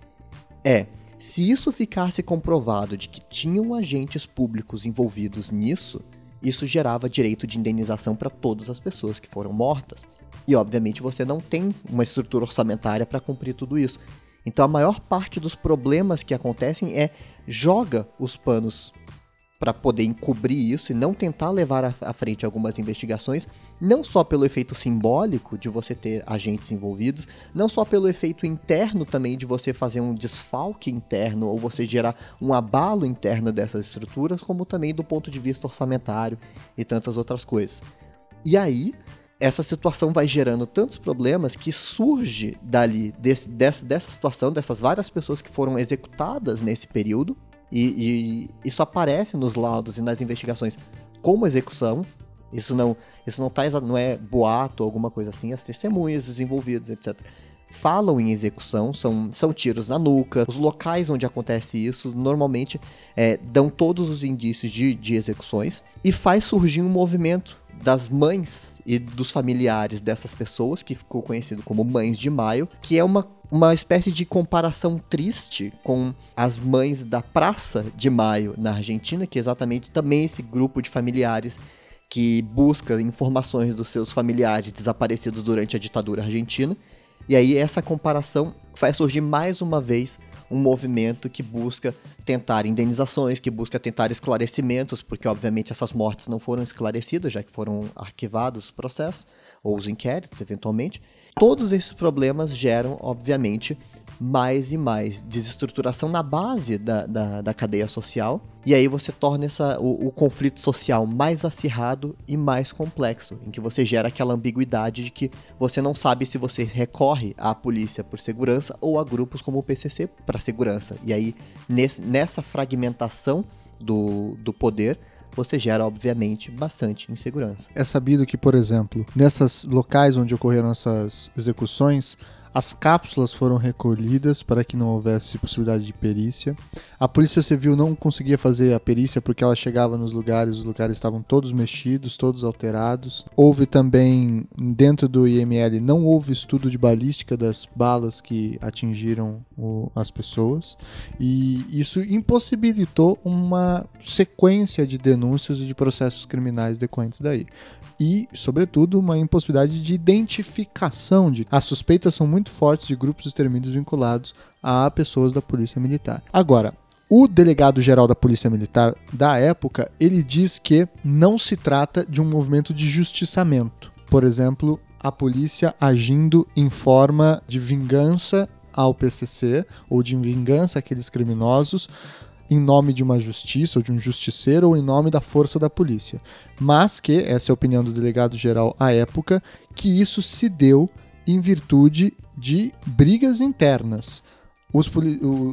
é se isso ficasse comprovado de que tinham agentes públicos envolvidos nisso, isso gerava direito de indenização para todas as pessoas que foram mortas. E obviamente você não tem uma estrutura orçamentária para cumprir tudo isso. Então a maior parte dos problemas que acontecem é joga os panos para poder encobrir isso e não tentar levar à frente algumas investigações, não só pelo efeito simbólico de você ter agentes envolvidos, não só pelo efeito interno também de você fazer um desfalque interno ou você gerar um abalo interno dessas estruturas, como também do ponto de vista orçamentário e tantas outras coisas. E aí, essa situação vai gerando tantos problemas que surge dali, desse, dessa, dessa situação, dessas várias pessoas que foram executadas nesse período, e, e, isso aparece nos laudos e nas investigações como execução. Isso não, isso não, tá, não é boato ou alguma coisa assim, as testemunhas, os envolvidos, etc. falam em execução são, são tiros na nuca. Os locais onde acontece isso normalmente é, dão todos os indícios de, de execuções e faz surgir um movimento das mães e dos familiares dessas pessoas, que ficou conhecido como Mães de Maio, que é uma, uma espécie de comparação triste com as mães da Praça de Maio na Argentina, que é exatamente também esse grupo de familiares que busca informações dos seus familiares desaparecidos durante a ditadura argentina. E aí essa comparação faz surgir mais uma vez um movimento que busca tentar indenizações, que busca tentar esclarecimentos, porque obviamente essas mortes não foram esclarecidas, já que foram arquivados os processos, ou os inquéritos, eventualmente. Todos esses problemas geram, obviamente, mais e mais desestruturação na base da, da, da cadeia social. E aí você torna essa, o, o, conflito social mais acirrado e mais complexo, em que você gera aquela ambiguidade de que você não sabe se você recorre à polícia por segurança ou a grupos como o PCC para segurança. E aí, nesse, nessa fragmentação do, do poder, você gera, obviamente, bastante insegurança. É sabido que, por exemplo, nessas locais onde ocorreram essas execuções, as cápsulas foram recolhidas para que não houvesse possibilidade de perícia. A Polícia Civil não conseguia fazer a perícia porque ela chegava nos lugares, os lugares estavam todos mexidos, todos alterados. Houve também, dentro do IML, não houve estudo de balística das balas que atingiram o, as pessoas. E isso impossibilitou uma sequência de denúncias e de processos criminais decorrentes daí e, sobretudo, uma impossibilidade de identificação. De... As suspeitas são muito fortes de grupos extermínios vinculados a pessoas da Polícia Militar. Agora, o delegado-geral da Polícia Militar da época, ele diz que não se trata de um movimento de justiçamento. Por exemplo, a polícia agindo em forma de vingança ao PCC ou de vingança àqueles criminosos, em nome de uma justiça ou de um justiceiro ou em nome da força da polícia. Mas que, essa é a opinião do delegado geral à época, que isso se deu em virtude de brigas internas os,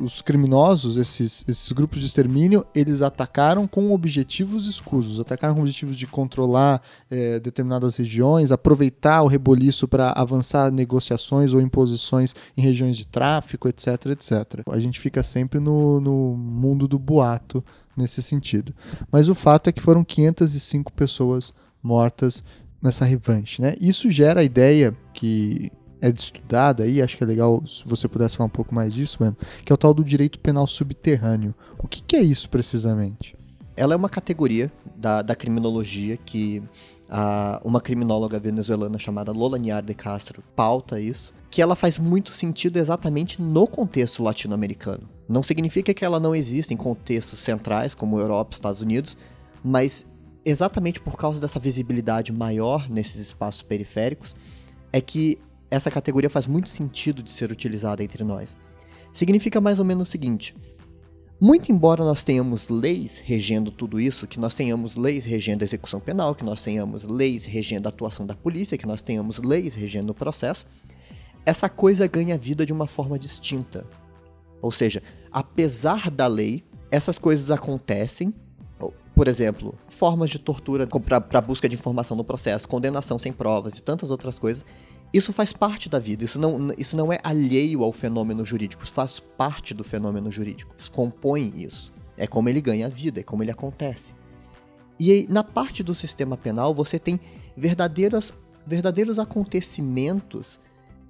os criminosos, esses, esses grupos de extermínio, eles atacaram com objetivos escusos, atacaram com objetivos de controlar é, determinadas regiões, aproveitar o reboliço para avançar negociações ou imposições em regiões de tráfico, etc, etc. A gente fica sempre no, no mundo do boato nesse sentido. Mas o fato é que foram 505 pessoas mortas nessa revanche, né? Isso gera a ideia que é estudada aí, acho que é legal se você pudesse falar um pouco mais disso, mano, que é o tal do direito penal subterrâneo. O que, que é isso precisamente? Ela é uma categoria da, da criminologia que a, uma criminóloga venezuelana chamada Lola Niar de Castro pauta isso, que ela faz muito sentido exatamente no contexto latino-americano. Não significa que ela não exista em contextos centrais, como Europa Estados Unidos, mas exatamente por causa dessa visibilidade maior nesses espaços periféricos, é que essa categoria faz muito sentido de ser utilizada entre nós. Significa mais ou menos o seguinte: muito embora nós tenhamos leis regendo tudo isso, que nós tenhamos leis regendo a execução penal, que nós tenhamos leis regendo a atuação da polícia, que nós tenhamos leis regendo o processo, essa coisa ganha vida de uma forma distinta. Ou seja, apesar da lei, essas coisas acontecem. Por exemplo, formas de tortura para busca de informação no processo, condenação sem provas e tantas outras coisas isso faz parte da vida, isso não, isso não é alheio ao fenômeno jurídico, isso faz parte do fenômeno jurídico, isso compõe isso. É como ele ganha vida, é como ele acontece. E aí, na parte do sistema penal, você tem verdadeiras, verdadeiros acontecimentos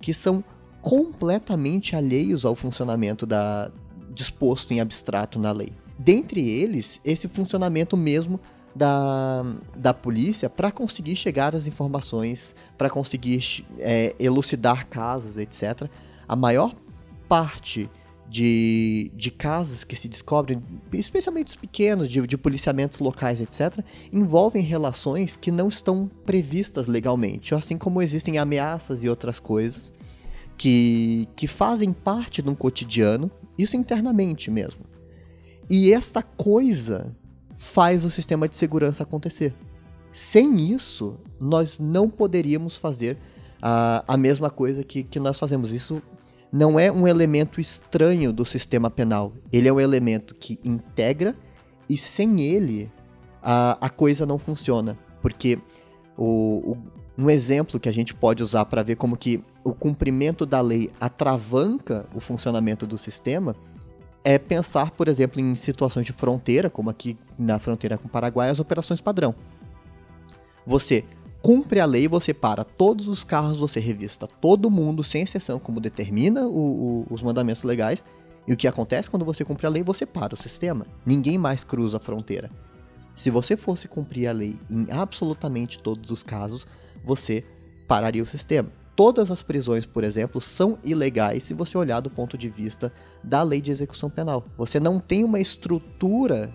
que são completamente alheios ao funcionamento da, disposto em abstrato na lei. Dentre eles, esse funcionamento mesmo da, da polícia para conseguir chegar às informações, para conseguir é, elucidar casos, etc. A maior parte de, de casos que se descobrem, especialmente os pequenos, de, de policiamentos locais, etc., envolvem relações que não estão previstas legalmente, assim como existem ameaças e outras coisas que, que fazem parte de um cotidiano, isso internamente mesmo. E esta coisa faz o sistema de segurança acontecer. Sem isso, nós não poderíamos fazer a, a mesma coisa que, que nós fazemos. Isso não é um elemento estranho do sistema penal. Ele é um elemento que integra e sem ele a, a coisa não funciona. Porque o, o, um exemplo que a gente pode usar para ver como que o cumprimento da lei atravanca o funcionamento do sistema é pensar, por exemplo, em situações de fronteira, como aqui na fronteira com o Paraguai, as operações padrão. Você cumpre a lei, você para todos os carros, você revista todo mundo, sem exceção, como determina o, o, os mandamentos legais. E o que acontece quando você cumpre a lei, você para o sistema. Ninguém mais cruza a fronteira. Se você fosse cumprir a lei em absolutamente todos os casos, você pararia o sistema. Todas as prisões, por exemplo, são ilegais se você olhar do ponto de vista da lei de execução penal. Você não tem uma estrutura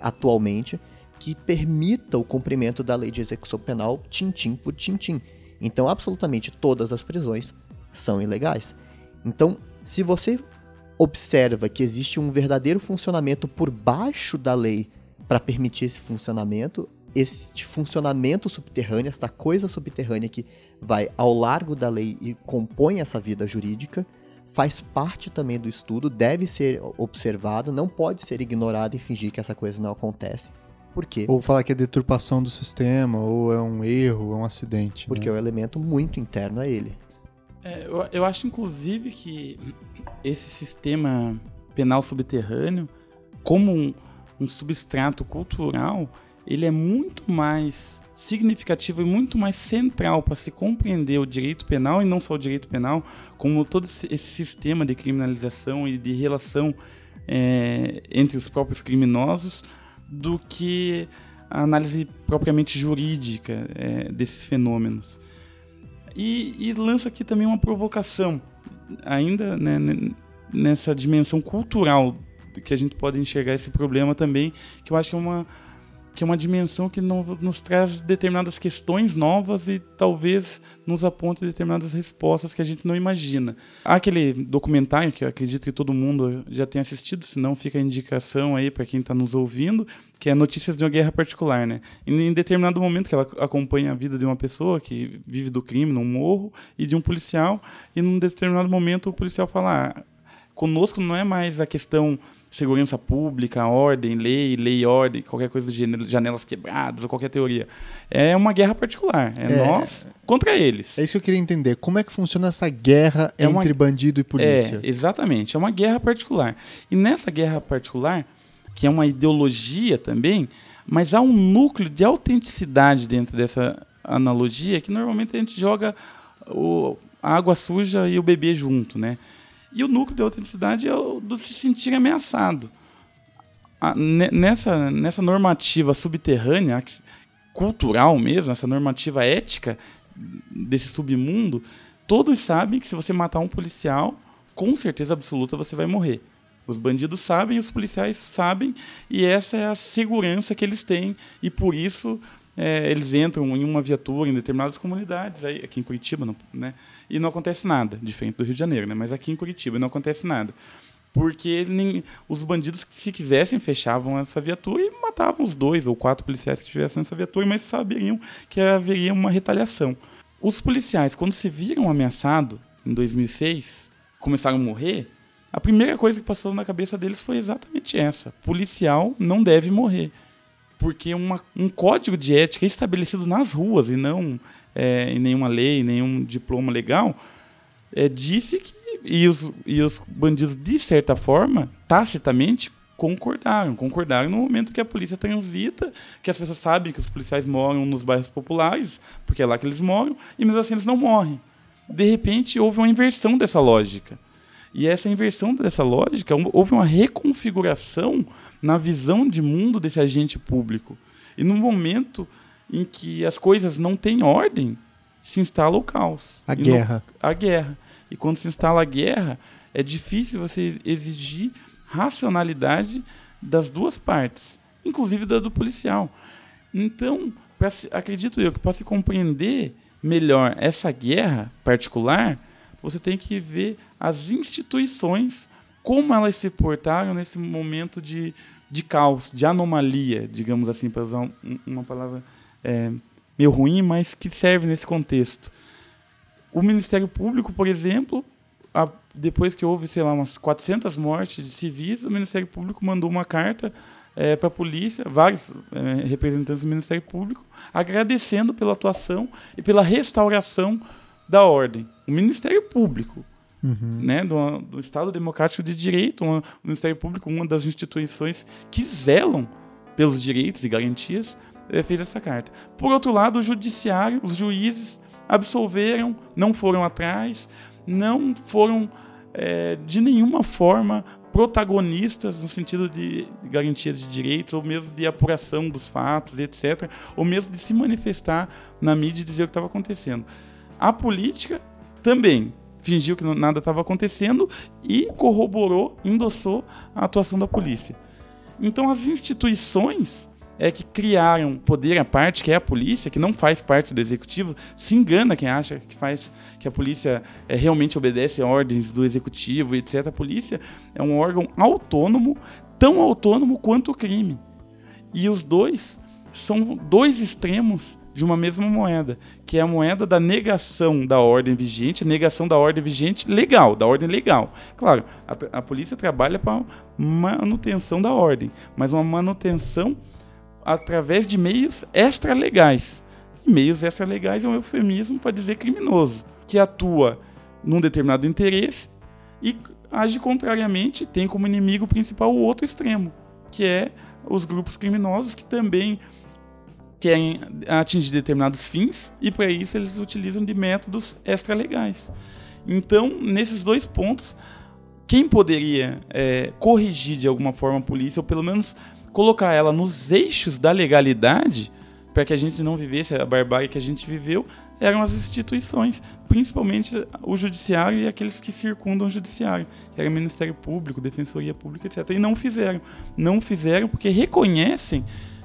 atualmente que permita o cumprimento da lei de execução penal tintim por tintim. Então, absolutamente todas as prisões são ilegais. Então, se você observa que existe um verdadeiro funcionamento por baixo da lei para permitir esse funcionamento, este funcionamento subterrâneo, essa coisa subterrânea que vai ao largo da lei e compõe essa vida jurídica, faz parte também do estudo, deve ser observado, não pode ser ignorado e fingir que essa coisa não acontece. Por quê? Ou falar que é deturpação do sistema, ou é um erro, é um acidente. Porque né? é um elemento muito interno a ele. É, eu, eu acho, inclusive, que esse sistema penal subterrâneo, como um, um substrato cultural, ele é muito mais significativo e muito mais central para se compreender o direito penal e não só o direito penal, como todo esse sistema de criminalização e de relação é, entre os próprios criminosos do que a análise propriamente jurídica é, desses fenômenos. E, e, lança aqui também uma provocação, ainda né, nessa dimensão cultural que a gente pode enxergar esse problema também, que eu acho que é uma, que é uma dimensão que nos traz determinadas questões novas e talvez nos aponte determinadas respostas que a gente não imagina. Há aquele documentário que eu acredito que todo mundo já tenha assistido, se não fica a indicação aí para quem está nos ouvindo, que é Notícias de uma Guerra Particular, né? Em determinado momento que ela acompanha a vida de uma pessoa que vive do crime num morro e de um policial, e num determinado momento o policial fala: ah, conosco não é mais a questão segurança pública, ordem, lei, lei ordem, qualquer coisa de janelas quebradas ou qualquer teoria. É uma guerra particular. É, é, nós contra eles. É isso que eu queria entender. Como é que funciona essa guerra é entre uma, bandido e polícia? É, exatamente. É uma guerra particular. E nessa guerra particular, que é uma ideologia também, mas há um núcleo de autenticidade dentro dessa analogia que normalmente a gente joga o, a água suja e o bebê junto, né? E o núcleo da autenticidade é o do se sentir ameaçado. A, nessa, nessa normativa subterrânea, cultural mesmo, essa normativa ética desse submundo, todos sabem que se você matar um policial, com certeza absoluta você vai morrer. Os bandidos sabem, os policiais sabem, e essa é a segurança que eles têm, e por isso é, eles entram em uma viatura em determinadas comunidades, aí, aqui em Curitiba, não, né? E não acontece nada, diferente do Rio de Janeiro, né? Mas aqui em Curitiba não acontece nada. Porque nem, os bandidos, se quisessem, fechavam essa viatura e matavam os dois ou quatro policiais que estivessem nessa viatura, mas saberiam que haveria uma retaliação. Os policiais, quando se viram ameaçados em 2006, começaram a morrer, a primeira coisa que passou na cabeça deles foi exatamente essa: policial não deve morrer porque uma, um código de ética estabelecido nas ruas e não é, em nenhuma lei, nenhum diploma legal, é, disse que. E os, e os bandidos, de certa forma, tacitamente, concordaram. Concordaram no momento que a polícia transita, que as pessoas sabem que os policiais moram nos bairros populares, porque é lá que eles moram, e mesmo assim eles não morrem. De repente, houve uma inversão dessa lógica. E essa inversão dessa lógica, houve uma reconfiguração na visão de mundo desse agente público. E no momento em que as coisas não têm ordem, se instala o caos. A e guerra. No, a guerra. E quando se instala a guerra, é difícil você exigir racionalidade das duas partes, inclusive da do policial. Então, acredito eu que para se compreender melhor essa guerra particular, você tem que ver as instituições, como elas se portaram nesse momento de, de caos, de anomalia, digamos assim, para usar um, uma palavra é, meio ruim, mas que serve nesse contexto. O Ministério Público, por exemplo, a, depois que houve, sei lá, umas 400 mortes de civis, o Ministério Público mandou uma carta é, para a polícia, vários é, representantes do Ministério Público, agradecendo pela atuação e pela restauração da ordem, o Ministério Público, Uhum. né, do, do Estado Democrático de Direito, uma- o Ministério Público, uma das instituições que zelam pelos direitos e garantias, eh, fez essa carta. Por outro lado, o judiciário, os juízes absolveram, não foram atrás, não foram eh, de nenhuma forma protagonistas no sentido de garantia de direitos, ou mesmo de apuração dos fatos, etc., ou mesmo de se manifestar na mídia e dizer o que estava acontecendo. A política também fingiu que nada estava acontecendo e corroborou, endossou a atuação da polícia. Então as instituições é que criaram poder à parte, que é a polícia, que não faz parte do executivo, se engana quem acha que faz que a polícia é, realmente obedece ordens do executivo, etc. A polícia é um órgão autônomo, tão autônomo quanto o crime. E os dois são dois extremos de uma mesma moeda, que é a moeda da negação da ordem vigente, negação da ordem vigente legal, da ordem legal. Claro, a, a polícia trabalha para manutenção da ordem, mas uma manutenção através de meios extralegais. E meios extralegais é um eufemismo para dizer criminoso, que atua num determinado interesse e age contrariamente, tem como inimigo principal o outro extremo, que é os grupos criminosos que também querem atingir determinados fins e para isso eles utilizam de métodos extralegais. Então, nesses dois pontos, quem poderia é, corrigir de alguma forma a polícia, ou pelo menos colocar ela nos eixos da legalidade, para que a gente não vivesse a barbárie que a gente viveu, eram as instituições, principalmente o judiciário e aqueles que circundam o judiciário, que era o Ministério Público, Defensoria Pública, etc. E não fizeram. Não fizeram porque reconhecem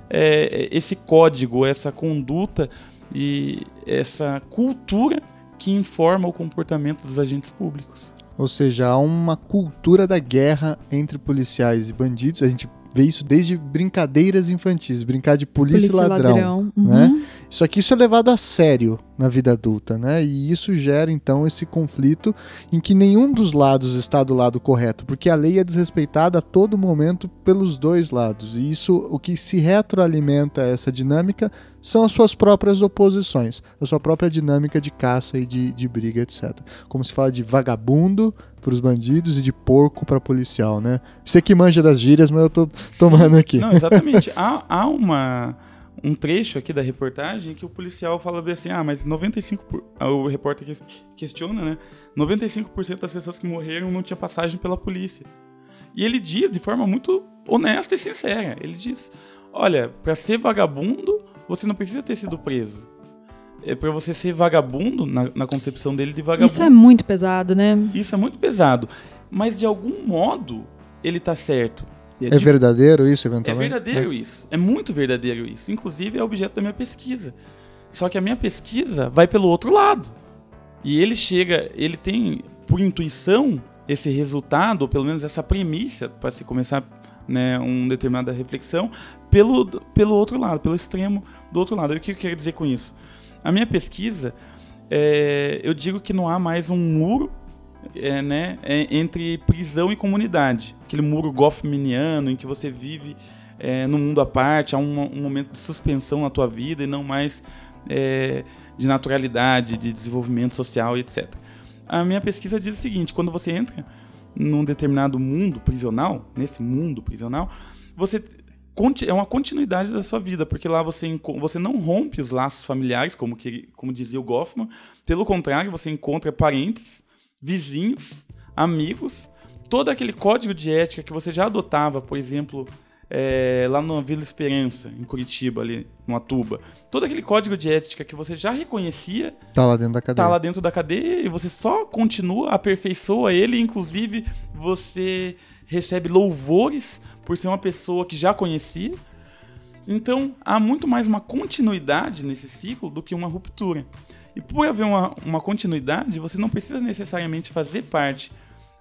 é, esse código, essa conduta e essa cultura que informa o comportamento dos agentes públicos. Ou seja, há uma cultura da guerra entre policiais e bandidos. A gente vê isso desde brincadeiras infantis, brincar de polícia, e ladrão. né? Uhum. Só que isso é levado a sério na vida adulta, né? E isso gera então esse conflito em que nenhum dos lados está do lado correto, porque a lei é desrespeitada a todo momento pelos dois lados. E isso, o que se retroalimenta essa dinâmica são as suas próprias oposições, a sua própria dinâmica de caça e de, de briga, etc. Como se fala de vagabundo para os bandidos e de porco para policial, né? Você que manja das gírias, mas eu tô tomando aqui. Não, exatamente. (laughs) há, há uma, um trecho aqui da reportagem que o policial fala assim: ah, mas 95%. Por... ah, O repórter ques- questiona, né? 95% das pessoas que morreram não tinha passagem pela polícia. E ele diz de forma muito honesta e sincera: ele diz, olha, para ser vagabundo, você não precisa ter sido preso. É para você ser vagabundo, na, na concepção dele de vagabundo. Isso é muito pesado, né? Isso é muito pesado. Mas de algum modo, ele tá certo. E É dif- verdadeiro isso, é eventualmente? verdadeiro isso. É muito verdadeiro isso. Inclusive é objeto da minha pesquisa. Só que a minha pesquisa vai pelo outro lado. E ele chega, ele tem por intuição esse resultado, ou pelo menos essa premissa para se começar né, uma determinada reflexão, pelo, pelo outro lado, pelo extremo do outro lado. E o que eu quero dizer com isso? A minha pesquisa, é, eu digo que não há mais um muro é, né, é, entre prisão e comunidade. Aquele muro goffmaniano em que você vive é, no mundo à parte, há um, um momento de suspensão na tua vida e não mais é, de naturalidade, de desenvolvimento social etc. A minha pesquisa diz o seguinte: quando você entra num determinado mundo prisional, nesse mundo prisional, você é uma continuidade da sua vida, porque lá você, você não rompe os laços familiares, como, que, como dizia o Goffman, pelo contrário, você encontra parentes, vizinhos, amigos, todo aquele código de ética que você já adotava, por exemplo, é, lá na Vila Esperança, em Curitiba, ali, no Atuba. Todo aquele código de ética que você já reconhecia Tá lá dentro da cadeia. tá lá dentro da cadeia e você só continua, aperfeiçoa ele, inclusive você recebe louvores por ser uma pessoa que já conhecia. Então há muito mais uma continuidade nesse ciclo do que uma ruptura. E por haver uma, uma continuidade, você não precisa necessariamente fazer parte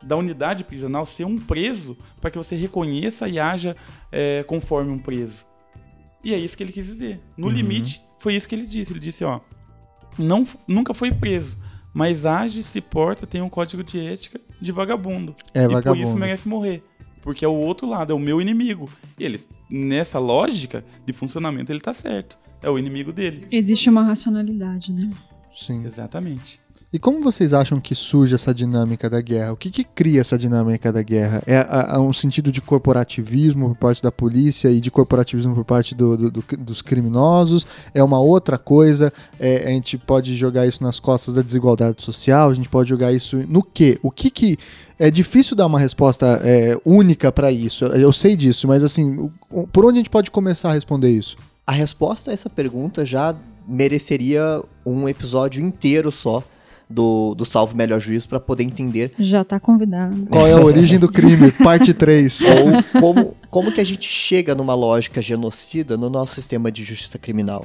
da unidade prisional, ser um preso, para que você reconheça e haja é, conforme um preso. E é isso que ele quis dizer. No Uhum. limite, foi isso que ele disse. Ele disse, ó, não, nunca foi preso, mas age, se porta, tem um código de ética de vagabundo. É e por isso vagabundo. merece morrer. Porque é o outro lado, é o meu inimigo. E ele, nessa lógica de funcionamento, ele tá certo. É o inimigo dele. Existe uma racionalidade, né? Sim. Exatamente. E como vocês acham que surge essa dinâmica da guerra? O que, que cria essa dinâmica da guerra? É um sentido de corporativismo por parte da polícia e de corporativismo por parte do, do, do, dos criminosos? É uma outra coisa? É, a gente pode jogar isso nas costas da desigualdade social? A gente pode jogar isso no quê? O que que é difícil dar uma resposta é, única para isso. Eu sei disso, mas assim, por onde a gente pode começar a responder isso? A resposta a essa pergunta já mereceria um episódio inteiro só do, do Salvo Melhor Juízo para poder entender. Já tá convidado. Qual é a origem do crime? (laughs) Parte 3. Ou como, como que a gente chega numa lógica genocida no nosso sistema de justiça criminal.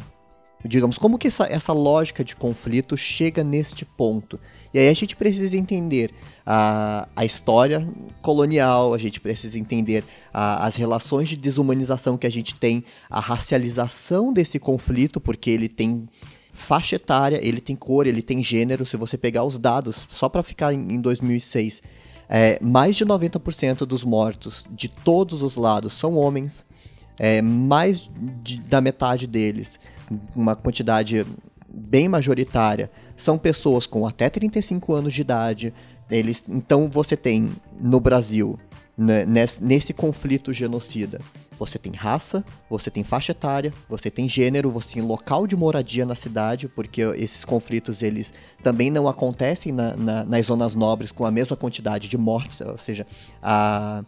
Digamos, como que essa, essa lógica de conflito chega neste ponto? E aí a gente precisa entender a, a história colonial, a gente precisa entender a, as relações de desumanização que a gente tem, a racialização desse conflito, porque ele tem faixa etária, ele tem cor, ele tem gênero. Se você pegar os dados, só para ficar em, em 2006, é, mais de 90% dos mortos de todos os lados são homens. É, mais de, da metade deles uma quantidade bem majoritária, são pessoas com até 35 anos de idade. Eles, então você tem no Brasil, né, nesse, nesse conflito genocida, você tem raça, você tem faixa etária, você tem gênero, você tem local de moradia na cidade, porque esses conflitos eles também não acontecem na, na, nas zonas nobres com a mesma quantidade de mortes, ou seja, a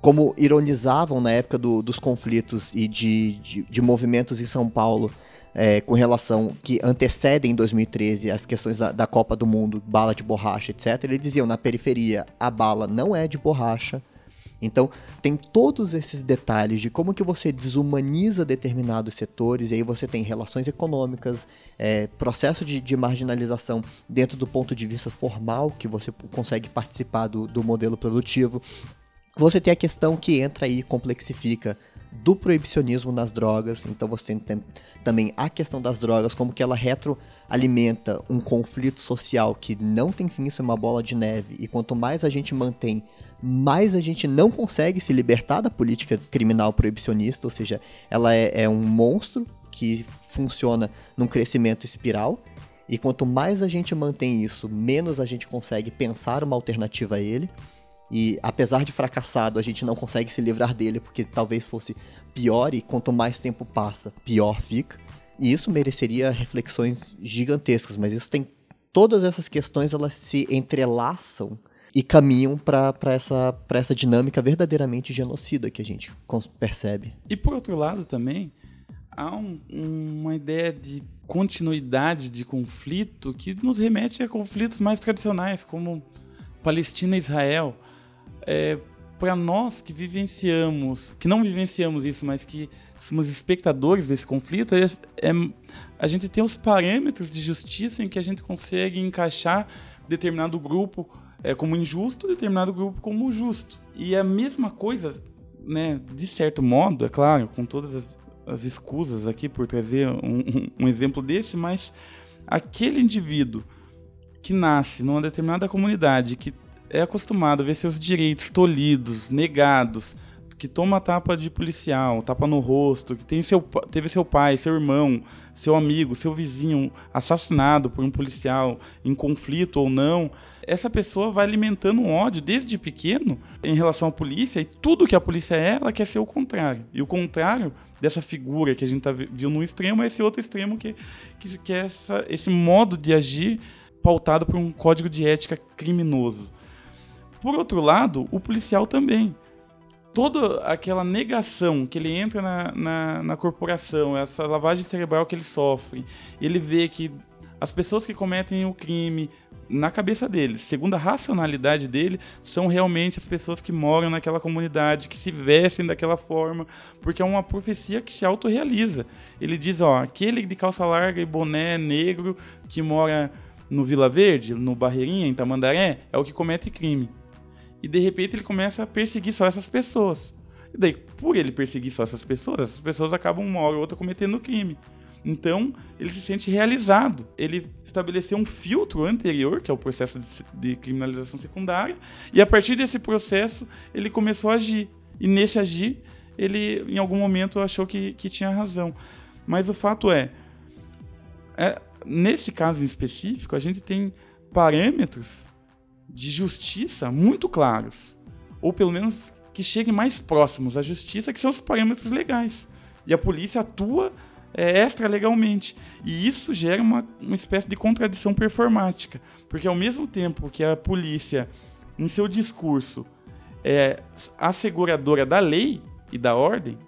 como ironizavam na época do, dos conflitos e de, de, de, movimentos em São Paulo é, com relação que antecedem 2013 as questões da, da, Copa do Mundo, bala de borracha, etc. Eles diziam na periferia a bala não é de borracha. Então tem todos esses detalhes de como que você desumaniza determinados setores e aí você tem relações econômicas, é, processo de, de, marginalização dentro do ponto de vista formal que você consegue participar do, do modelo produtivo, você tem a questão que entra aí e complexifica do proibicionismo nas drogas. Então você tem também a questão das drogas, como que ela retroalimenta um conflito social que não tem fim, isso é uma bola de neve. E quanto mais a gente mantém, mais a gente não consegue se libertar da política criminal proibicionista, ou seja, ela é, é um monstro que funciona num crescimento espiral. E quanto mais a gente mantém isso, menos a gente consegue pensar uma alternativa a ele. E apesar de fracassado, a gente não consegue se livrar dele porque talvez fosse pior e quanto mais tempo passa, pior fica. E isso mereceria reflexões gigantescas, mas isso tem todas essas questões elas se entrelaçam e caminham para essa, essa dinâmica verdadeiramente genocida que a gente percebe. E por outro lado também, há um, uma ideia de continuidade de conflito que nos remete a conflitos mais tradicionais, como Palestina e Israel é, para nós que vivenciamos, que não vivenciamos isso, mas que somos espectadores desse conflito, é, é, a gente tem os parâmetros de justiça em que a gente consegue encaixar determinado grupo é, como injusto, determinado grupo como justo. E a mesma coisa, né, de certo modo, é claro, com todas as, as escusas aqui por trazer um, um, um exemplo desse, mas aquele indivíduo que nasce numa determinada comunidade, que é acostumado a ver seus direitos tolhidos, negados, que toma tapa de policial, tapa no rosto, que tem seu, teve seu pai, seu irmão, seu amigo, seu vizinho assassinado por um policial em conflito ou não, essa pessoa vai alimentando um ódio desde pequeno em relação à polícia e tudo que a polícia é, ela quer ser o contrário. E o contrário dessa figura que a gente tá, viu no extremo é esse outro extremo que, que, que é essa, esse modo de agir pautado por um código de ética criminoso. Por outro lado, o policial também. Toda aquela negação que ele entra na, na, na corporação, essa lavagem cerebral que ele sofre, ele vê que as pessoas que cometem o crime, na cabeça dele, segundo a racionalidade dele, são realmente as pessoas que moram naquela comunidade, que se vestem daquela forma, porque é uma profecia que se autorrealiza. Ele diz, ó, aquele de calça larga e boné negro que mora no Vila Verde, no Barreirinha, em Tamandaré, é o que comete crime. E de repente ele começa a perseguir só essas pessoas. E daí, por ele perseguir só essas pessoas, essas pessoas acabam uma hora ou outra cometendo crime. Então, ele se sente realizado. Ele estabeleceu um filtro anterior, que é o processo de, de, criminalização secundária, e a partir desse processo, ele começou a agir. E nesse agir, ele, em algum momento, achou que, que tinha razão. Mas o fato é, é, nesse caso em específico, a gente tem parâmetros de justiça muito claros, ou pelo menos que cheguem mais próximos à justiça, que são os parâmetros legais. E a polícia atua é, extra-legalmente. E isso gera uma, uma espécie de contradição performática, porque ao mesmo tempo que a polícia, em seu discurso, é asseguradora da lei e da ordem,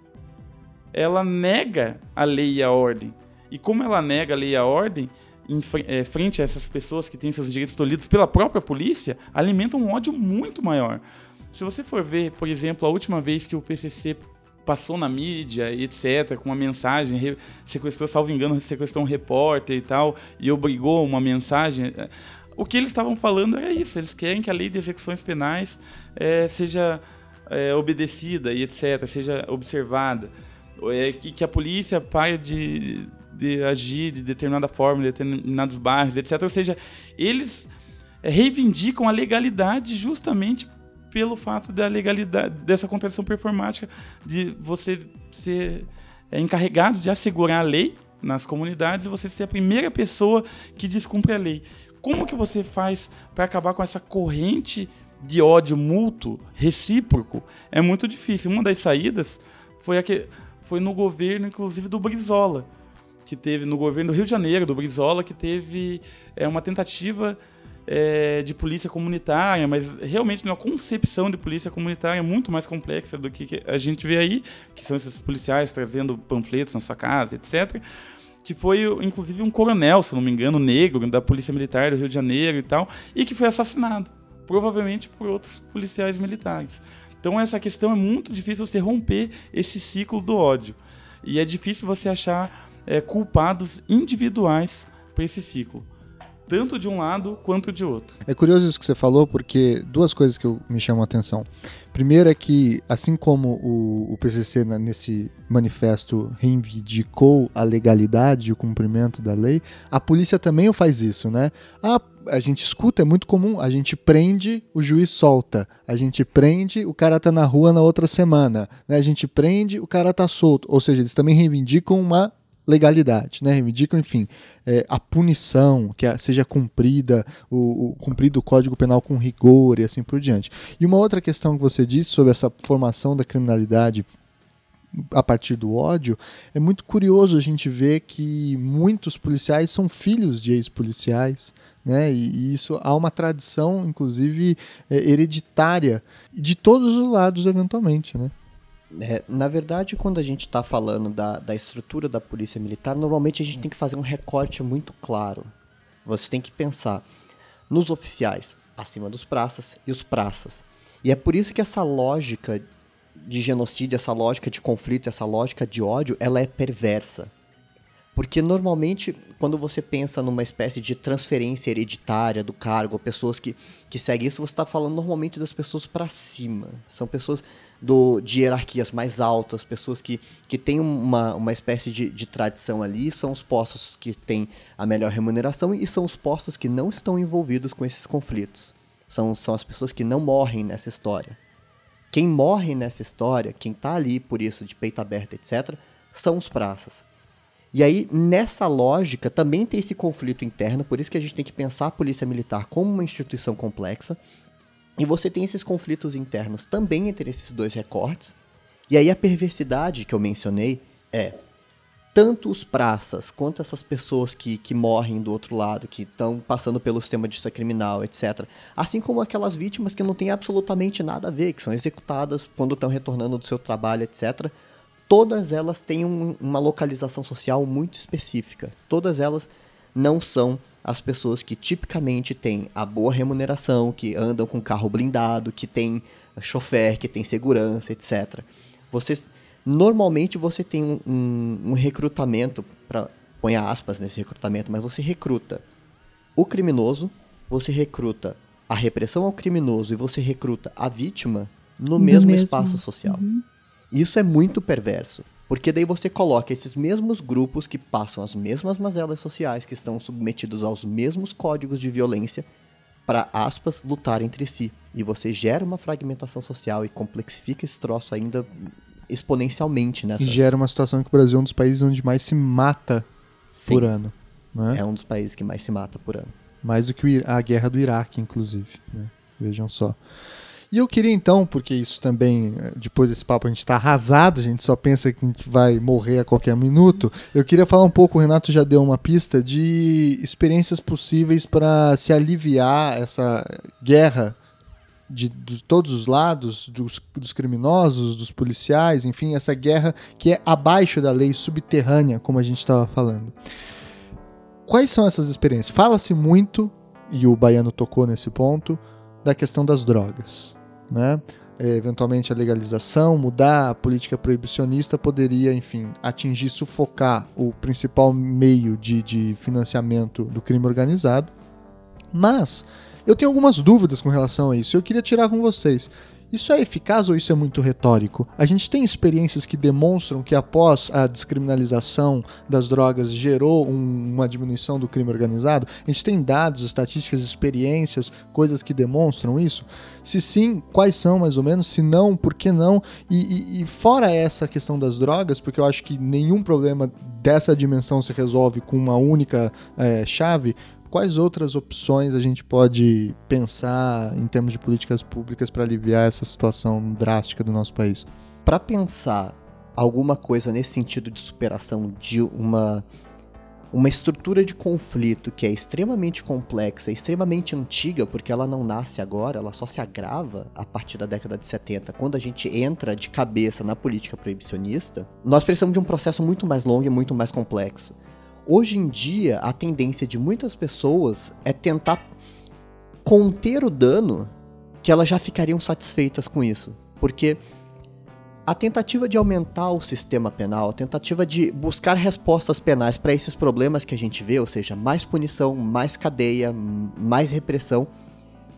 ela nega a lei e a ordem. E como ela nega a lei e a ordem, em é, frente a essas pessoas que têm seus direitos tolhidos pela própria polícia, alimenta um ódio muito maior. Se você for ver, por exemplo, a última vez que o PCC passou na mídia etc, com uma mensagem, sequestrou, salvo engano, sequestrou um repórter e tal, e obrigou uma mensagem. É, o que eles estavam falando era isso, eles querem que a lei de execuções penais é, seja é, obedecida e etc, seja observada, é, que, que a polícia pare de, de agir de determinada forma, em determinados bairros, etc. Ou seja, eles reivindicam a legalidade justamente pelo fato da legalidade, dessa contradição performática, de você ser é, encarregado de assegurar a lei nas comunidades e você ser a primeira pessoa que descumpre a lei. Como que você faz para acabar com essa corrente de ódio mútuo, recíproco? É muito difícil. Uma das saídas foi, a que, foi no governo, inclusive, do Brizola, que teve no governo do Rio de Janeiro, do Brizola, que teve é, uma tentativa é, de polícia comunitária, mas realmente uma concepção de polícia comunitária muito mais complexa do que a gente vê aí, que são esses policiais trazendo panfletos na sua casa, etc. Que foi, inclusive, um coronel, se não me engano, negro, da Polícia Militar do Rio de Janeiro e tal, e que foi assassinado, provavelmente por outros policiais militares. Então, essa questão é muito difícil você romper esse ciclo do ódio. E é difícil você achar é, culpados individuais para esse ciclo tanto de um lado quanto de outro. É curioso isso que você falou, porque duas coisas que eu, me chamam a atenção. Primeiro é que, assim como o, o PCC nesse manifesto reivindicou a legalidade e o cumprimento da lei, a polícia também faz isso, né? A, a gente escuta, é muito comum, a gente prende, o juiz solta. A gente prende, o cara tá na rua na outra semana. Né? A gente prende, o cara tá solto. Ou seja, eles também reivindicam uma legalidade, né? Reivindicam, enfim, é, a punição, que seja cumprida, o, o, cumprido o Código Penal com rigor e assim por diante. E uma outra questão que você disse sobre essa formação da criminalidade a partir do ódio, é muito curioso a gente ver que muitos policiais são filhos de ex-policiais, né? E, e, isso há uma tradição, inclusive, é, hereditária de todos os lados, eventualmente, né? É, na verdade, quando a gente está falando da, da estrutura da polícia militar, normalmente a gente tem que fazer um recorte muito claro. Você tem que pensar nos oficiais acima dos praças e os praças. E é por isso que essa lógica de genocídio, essa lógica de conflito, essa lógica de ódio, ela é perversa. Porque normalmente, quando você pensa numa espécie de transferência hereditária do cargo, pessoas que, que seguem isso, você está falando normalmente das pessoas para cima. São pessoas do, de hierarquias mais altas, pessoas que, que têm uma, uma espécie de, de tradição ali, são os postos que têm a melhor remuneração e são os postos que não estão envolvidos com esses conflitos. São, são as pessoas que não morrem nessa história. Quem morre nessa história, quem está ali por isso, de peito aberto, etc., são os praças. E aí, nessa lógica, também tem esse conflito interno, por isso que a gente tem que pensar a polícia militar como uma instituição complexa. E você tem esses conflitos internos também entre esses dois recortes. E aí a perversidade que eu mencionei é tanto os praças quanto essas pessoas que, que morrem do outro lado, que estão passando pelo sistema de justiça criminal, etc. Assim como aquelas vítimas que não têm absolutamente nada a ver, que são executadas quando estão retornando do seu trabalho, etc todas elas têm um, uma localização social muito específica. Todas elas não são as pessoas que tipicamente têm a boa remuneração, que andam com carro blindado, que tem chofer, que tem segurança, etc. Você, normalmente você tem um, um, um recrutamento, para põe aspas nesse recrutamento, mas você recruta o criminoso, você recruta a repressão ao criminoso e você recruta a vítima no, mesmo, mesmo, espaço social. Uhum. Isso é muito perverso. Porque daí você coloca esses mesmos grupos que passam as mesmas mazelas sociais, que estão submetidos aos mesmos códigos de violência, para, aspas, lutar entre si. E você gera uma fragmentação social e complexifica esse troço ainda exponencialmente nessa. E gera uma situação que o Brasil é um dos países onde mais se mata Sim. por ano. Não é? é um dos países que mais se mata por ano. Mais do que a guerra do Iraque, inclusive. Né? Vejam só. E eu queria então, porque isso também, eh, depois desse papo, a gente está arrasado, a gente só pensa que a gente vai morrer a qualquer minuto. Eu queria falar um pouco, o Renato já deu uma pista de experiências possíveis para se aliviar essa guerra de, de todos os lados, dos, dos, criminosos, dos policiais, enfim, essa guerra que é abaixo da lei subterrânea, como a gente estava falando. Quais são essas experiências? Fala-se muito, e o Baiano tocou nesse ponto, da questão das drogas. Né? É, eventualmente a legalização, mudar a política proibicionista poderia, enfim, atingir, sufocar o principal meio de, de financiamento do crime organizado. Mas eu tenho algumas dúvidas com relação a isso. Eu queria tirar com vocês. Isso é eficaz ou isso é muito retórico? A gente tem experiências que demonstram que após a descriminalização das drogas gerou um, uma diminuição do crime organizado? A gente tem dados, estatísticas, experiências, coisas que demonstram isso? Se sim, quais são mais ou menos? Se não, por que não? E, e, e fora essa questão das drogas, porque eu acho que nenhum problema dessa dimensão se resolve com uma única é, chave, quais outras opções a gente pode pensar em termos de políticas públicas para aliviar essa situação drástica do nosso país? Para pensar alguma coisa nesse sentido de superação de uma uma estrutura de conflito que é extremamente complexa, extremamente antiga, porque ela não nasce agora, ela só se agrava a partir da década de 70, quando a gente entra de cabeça na política proibicionista, nós precisamos de um processo muito mais longo e muito mais complexo. Hoje em dia, a tendência de muitas pessoas é tentar conter o dano que elas já ficariam satisfeitas com isso. Porque a tentativa de aumentar o sistema penal, a tentativa de buscar respostas penais para esses problemas que a gente vê, ou seja, mais punição, mais cadeia, mais repressão,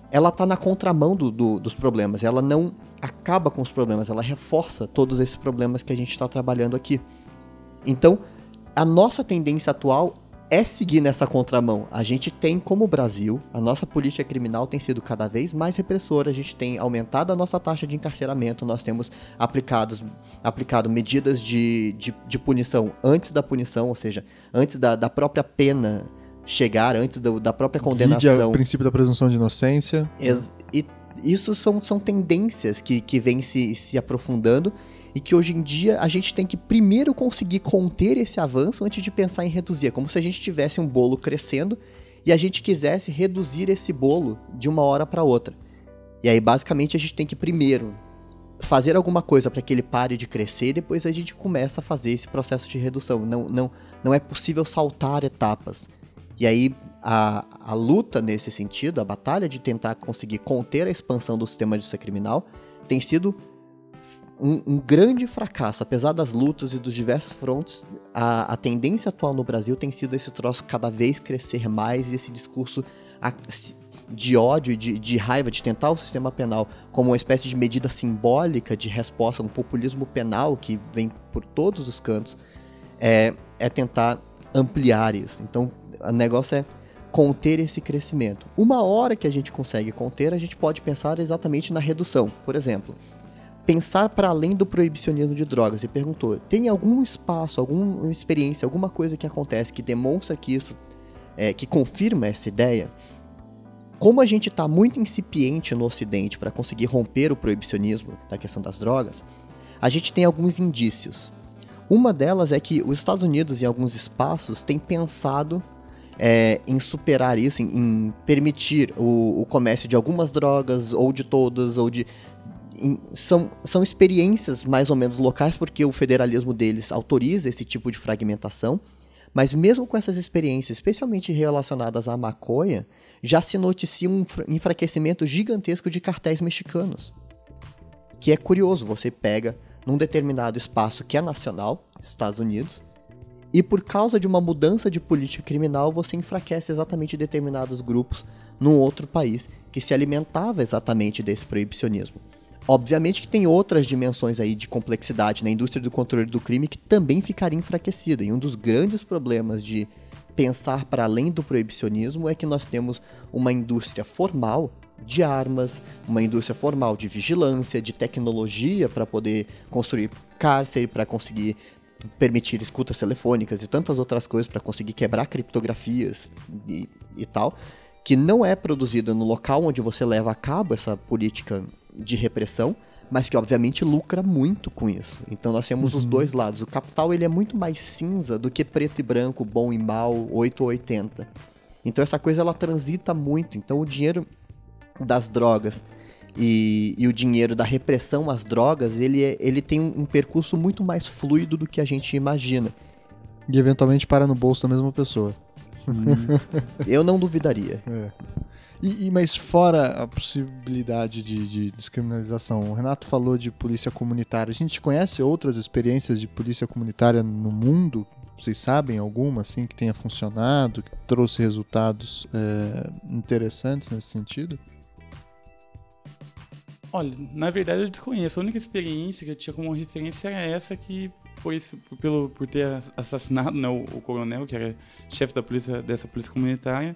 ela está na contramão do, do, dos problemas. Ela não acaba com os problemas, ela reforça todos esses problemas que a gente está trabalhando aqui. Então, a nossa tendência atual é seguir nessa contramão. A gente tem, como Brasil, a nossa política criminal tem sido cada vez mais repressora, a gente tem aumentado a nossa taxa de encarceramento, nós temos aplicados, aplicado medidas de, de, de punição antes da punição, ou seja, antes da, da própria pena chegar, antes do, da própria condenação. o princípio da presunção de inocência. Ex e isso são, são tendências que, que vêm se, se aprofundando e que hoje em dia a gente tem que primeiro conseguir conter esse avanço antes de pensar em reduzir. É como se a gente tivesse um bolo crescendo e a gente quisesse reduzir esse bolo de uma hora para outra. E aí basicamente a gente tem que primeiro fazer alguma coisa para que ele pare de crescer e depois a gente começa a fazer esse processo de redução. Não, não, não é possível saltar etapas. E aí a, a luta nesse sentido, a batalha de tentar conseguir conter a expansão do sistema de justiça criminal, tem sido um, um, grande fracasso. Apesar das lutas e dos diversos frontes, a, a, tendência atual no Brasil tem sido esse troço cada vez crescer mais e esse discurso de ódio de, de, raiva, de tentar o sistema penal como uma espécie de medida simbólica de resposta um populismo penal que vem por todos os cantos, é, é tentar ampliar isso. Então, o negócio é conter esse crescimento. Uma hora que a gente consegue conter, a gente pode pensar exatamente na redução. Por exemplo, pensar para além do proibicionismo de drogas e perguntou: tem algum espaço, alguma experiência, alguma coisa que acontece que demonstra que isso, é, que confirma essa ideia? Como a gente está muito incipiente no Ocidente para conseguir romper o proibicionismo da questão das drogas, a gente tem alguns indícios. Uma delas é que os Estados Unidos, em alguns espaços, têm pensado é, em superar isso, em, em permitir o, o, comércio de algumas drogas, ou de todas, ou de são, são experiências mais ou menos locais, porque o federalismo deles autoriza esse tipo de fragmentação, mas mesmo com essas experiências, especialmente relacionadas à maconha, já se noticia um enfraquecimento gigantesco de cartéis mexicanos. Que é curioso, você pega num determinado espaço que é nacional, Estados Unidos, e por causa de uma mudança de política criminal, você enfraquece exatamente determinados grupos num outro país que se alimentava exatamente desse proibicionismo. Obviamente que tem outras dimensões aí de complexidade na indústria do controle do crime que também ficaria enfraquecida. E um dos grandes problemas de pensar para além do proibicionismo é que nós temos uma indústria formal de armas, uma indústria formal de vigilância, de tecnologia para poder construir cárcere, para conseguir permitir escutas telefônicas e tantas outras coisas para conseguir quebrar criptografias e, e tal, que não é produzida no local onde você leva a cabo essa política de repressão, mas que obviamente lucra muito com isso. Então nós temos uhum. os dois lados. O capital ele é muito mais cinza do que preto e branco, bom e mal, 8 ou 80. Então essa coisa ela transita muito. Então o dinheiro das drogas e, e o dinheiro da repressão às drogas, ele, é, ele tem um, um percurso muito mais fluido do que a gente imagina. E eventualmente para no bolso da mesma pessoa. Hum, eu não duvidaria. É. E, e, mas fora a possibilidade de, de, descriminalização, o Renato falou de polícia comunitária. A gente conhece outras experiências de polícia comunitária no mundo? Vocês sabem alguma assim que tenha funcionado, que trouxe resultados é, interessantes nesse sentido? Olha, na verdade eu desconheço. A única experiência que eu tinha como referência era essa que, por, isso, pelo, por ter assassinado né, o, o coronel, que era chefe da polícia, dessa polícia comunitária,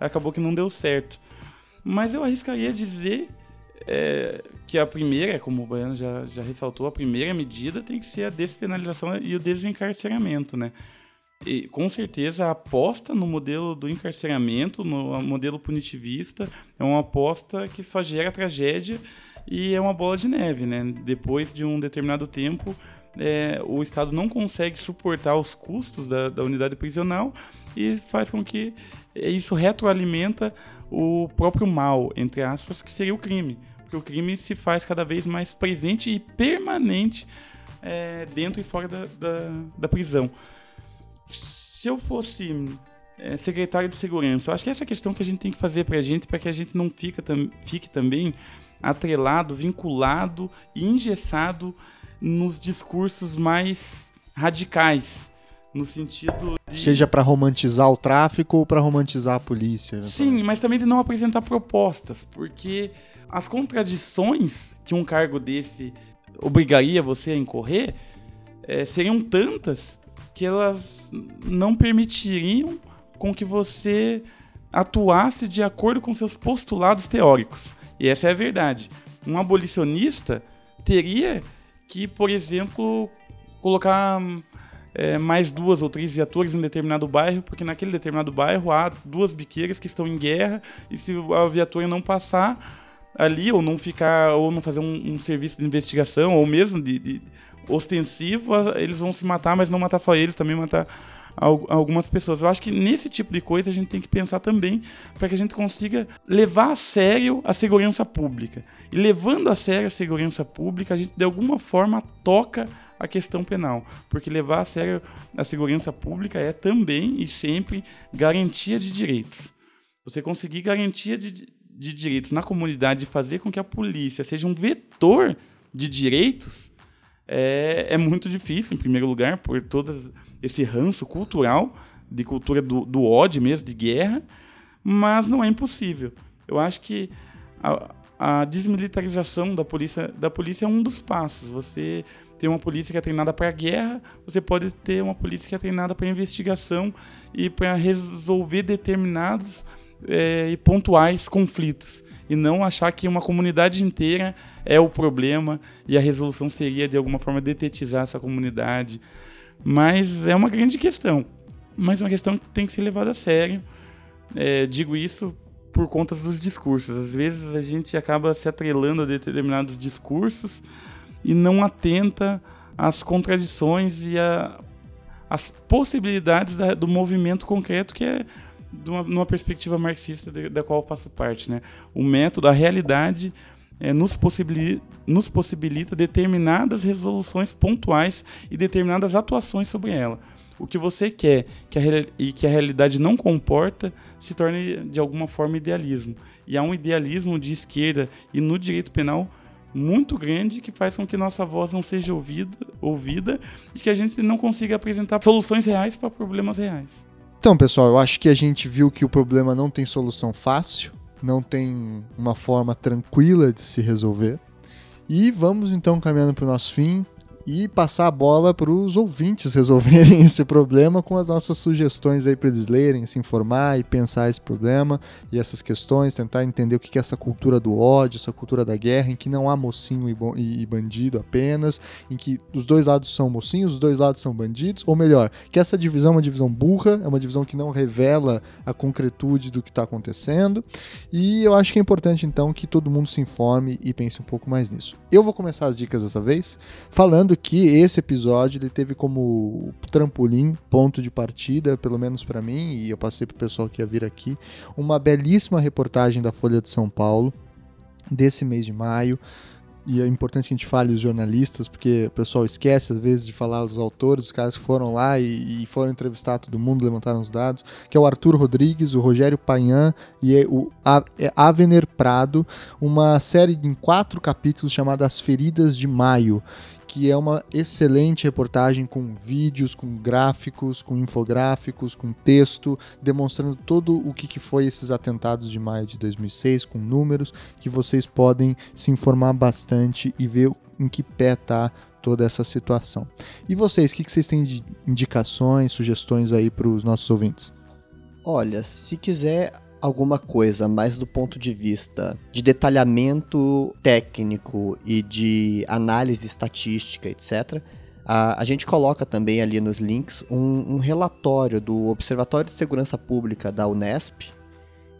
acabou que não deu certo. Mas eu arriscaria dizer é, que a primeira, como o Baiano já, já ressaltou, a primeira medida tem que ser a despenalização e o desencarceramento, né? E, com certeza a aposta no modelo do encarceramento, no modelo punitivista, é uma aposta que só gera tragédia e é uma bola de neve, né? Depois de um determinado tempo, é, o Estado não consegue suportar os custos da, da, unidade prisional e faz com que isso retroalimenta o próprio mal, entre aspas, que seria o crime. Porque o crime se faz cada vez mais presente e permanente é, dentro e fora da, da, da, prisão. Se eu fosse é, secretário de segurança, eu acho que essa é a questão que a gente tem que fazer para a gente, para que a gente não fica, tam, fique também atrelado, vinculado e engessado nos discursos mais radicais, no sentido de... seja para romantizar o tráfico ou para romantizar a polícia. Sim, mas também de não apresentar propostas, porque as contradições que um cargo desse obrigaria você a incorrer é, seriam tantas que elas não permitiriam com que você atuasse de acordo com seus postulados teóricos. E essa é a verdade. Um abolicionista teria que, por exemplo, colocar é, mais duas ou três viaturas em determinado bairro, porque naquele determinado bairro há duas biqueiras que estão em guerra e se a viatura não passar ali ou não ficar ou não fazer um, um serviço de investigação ou mesmo de, de ostensivo, eles vão se matar, mas não matar só eles, também matar algumas pessoas. Eu acho que nesse tipo de coisa a gente tem que pensar também para que a gente consiga levar a sério a segurança pública. E levando a sério a segurança pública, a gente de alguma forma toca a questão penal, porque levar a sério a segurança pública é também e sempre garantia de direitos. Você conseguir garantia de, de direitos na comunidade e fazer com que a polícia seja um vetor de direitos é, é muito difícil, em primeiro lugar, por todas esse ranço cultural, de cultura do, do ódio mesmo, de guerra, mas não é impossível. Eu acho que a, a desmilitarização da polícia, da polícia é um dos passos. Você tem uma polícia que é treinada para guerra, você pode ter uma polícia que é treinada para investigação e para resolver determinados é, e pontuais conflitos. E não achar que uma comunidade inteira é o problema e a resolução seria, de alguma forma, detetizar essa comunidade. Mas é uma grande questão. Mas é uma questão que tem que ser levada a sério. É, digo isso por conta dos discursos. Às vezes a gente acaba se atrelando a determinados discursos e não atenta às contradições e às possibilidades da, do movimento concreto que é uma, numa perspectiva marxista de, da qual eu faço parte. Né? O método, a realidade é, nos, possibilita, nos possibilita determinadas resoluções pontuais e determinadas atuações sobre ela. O que você quer que a, e que a realidade não comporta se torna de alguma forma idealismo. E há um idealismo de esquerda e no direito penal muito grande que faz com que nossa voz não seja ouvida, ouvida e que a gente não consiga apresentar soluções reais para problemas reais. Então, pessoal, eu acho que a gente viu que o problema não tem solução fácil não tem uma forma tranquila de se resolver. E vamos então caminhando para o nosso fim. E passar a bola para os ouvintes resolverem (laughs) esse problema com as nossas sugestões aí para eles lerem, se informar e pensar esse problema e essas questões, tentar entender o que é essa cultura do ódio, essa cultura da guerra, em que não há mocinho e, bandido apenas, em que os dois lados são mocinhos, os dois lados são bandidos, ou melhor, que essa divisão é uma divisão burra, é uma divisão que não revela a concretude do que está acontecendo, e eu acho que é importante então que todo mundo se informe e pense um pouco mais nisso. Eu vou começar as dicas dessa vez falando que esse episódio ele teve como trampolim, ponto de partida, pelo menos para mim, e eu passei pro pessoal que ia vir aqui, uma belíssima reportagem da Folha de São Paulo desse mês de maio. E é importante que a gente fale os jornalistas, porque o pessoal esquece às vezes de falar os autores, os caras que foram lá e, e foram entrevistar todo mundo, levantaram os dados, que é o Arthur Rodrigues, o Rogério Payan e o é Avener Prado, uma série em quatro capítulos chamada As Feridas de Maio, que é uma excelente reportagem com vídeos, com gráficos, com infográficos, com texto, demonstrando todo o que, que foi esses atentados de maio de 2006, com números, que vocês podem se informar bastante e ver em que pé está toda essa situação. E vocês, o que, que vocês têm de indicações, sugestões aí para os nossos ouvintes? Olha, se quiser alguma coisa mais do ponto de vista de detalhamento técnico e de análise estatística, etc., a, a gente coloca também ali nos links um, um, relatório do Observatório de Segurança Pública da Unesp,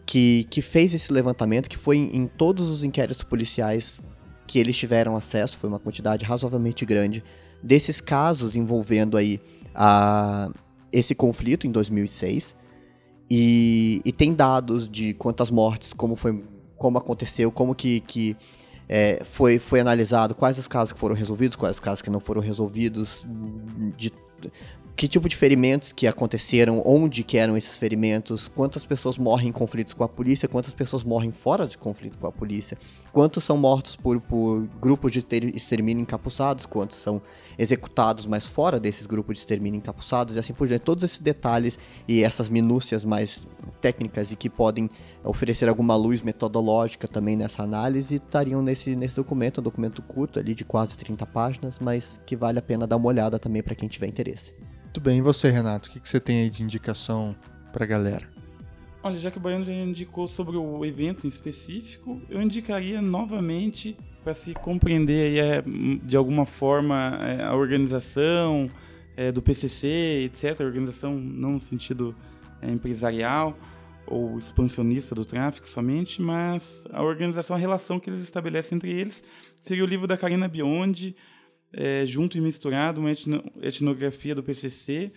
que, que fez esse levantamento, que foi em, em todos os inquéritos policiais que eles tiveram acesso, foi uma quantidade razoavelmente grande, desses casos envolvendo aí a, esse conflito em 2006. E, e tem dados de quantas mortes, como foi, como aconteceu, como que, que é, foi, foi analisado, quais os casos que foram resolvidos, quais os casos que não foram resolvidos, de que tipo de ferimentos que aconteceram, onde que eram esses ferimentos, quantas pessoas morrem em conflitos com a polícia, quantas pessoas morrem fora de conflito com a polícia, quantos são mortos por, por grupos de extermínio encapuçados, quantos são executados mais fora desses grupos de extermínio encapuçados e assim por diante. Todos esses detalhes e essas minúcias mais técnicas e que podem oferecer alguma luz metodológica também nessa análise estariam nesse, nesse documento, um documento curto ali de quase 30 páginas, mas que vale a pena dar uma olhada também para quem tiver interesse. Muito bem, e você, Renato? O que, que você tem aí de indicação para a galera? Olha, já que o Baiano já indicou sobre o evento em específico, eu indicaria novamente para se compreender aí, é, de alguma forma é, a organização é, do PCC, etc. A organização não no sentido é, empresarial ou expansionista do tráfico somente, mas a organização, a relação que eles estabelecem entre eles. Seria o livro da Karina Biondi, junto e misturado, uma etno, etnografia do PCC.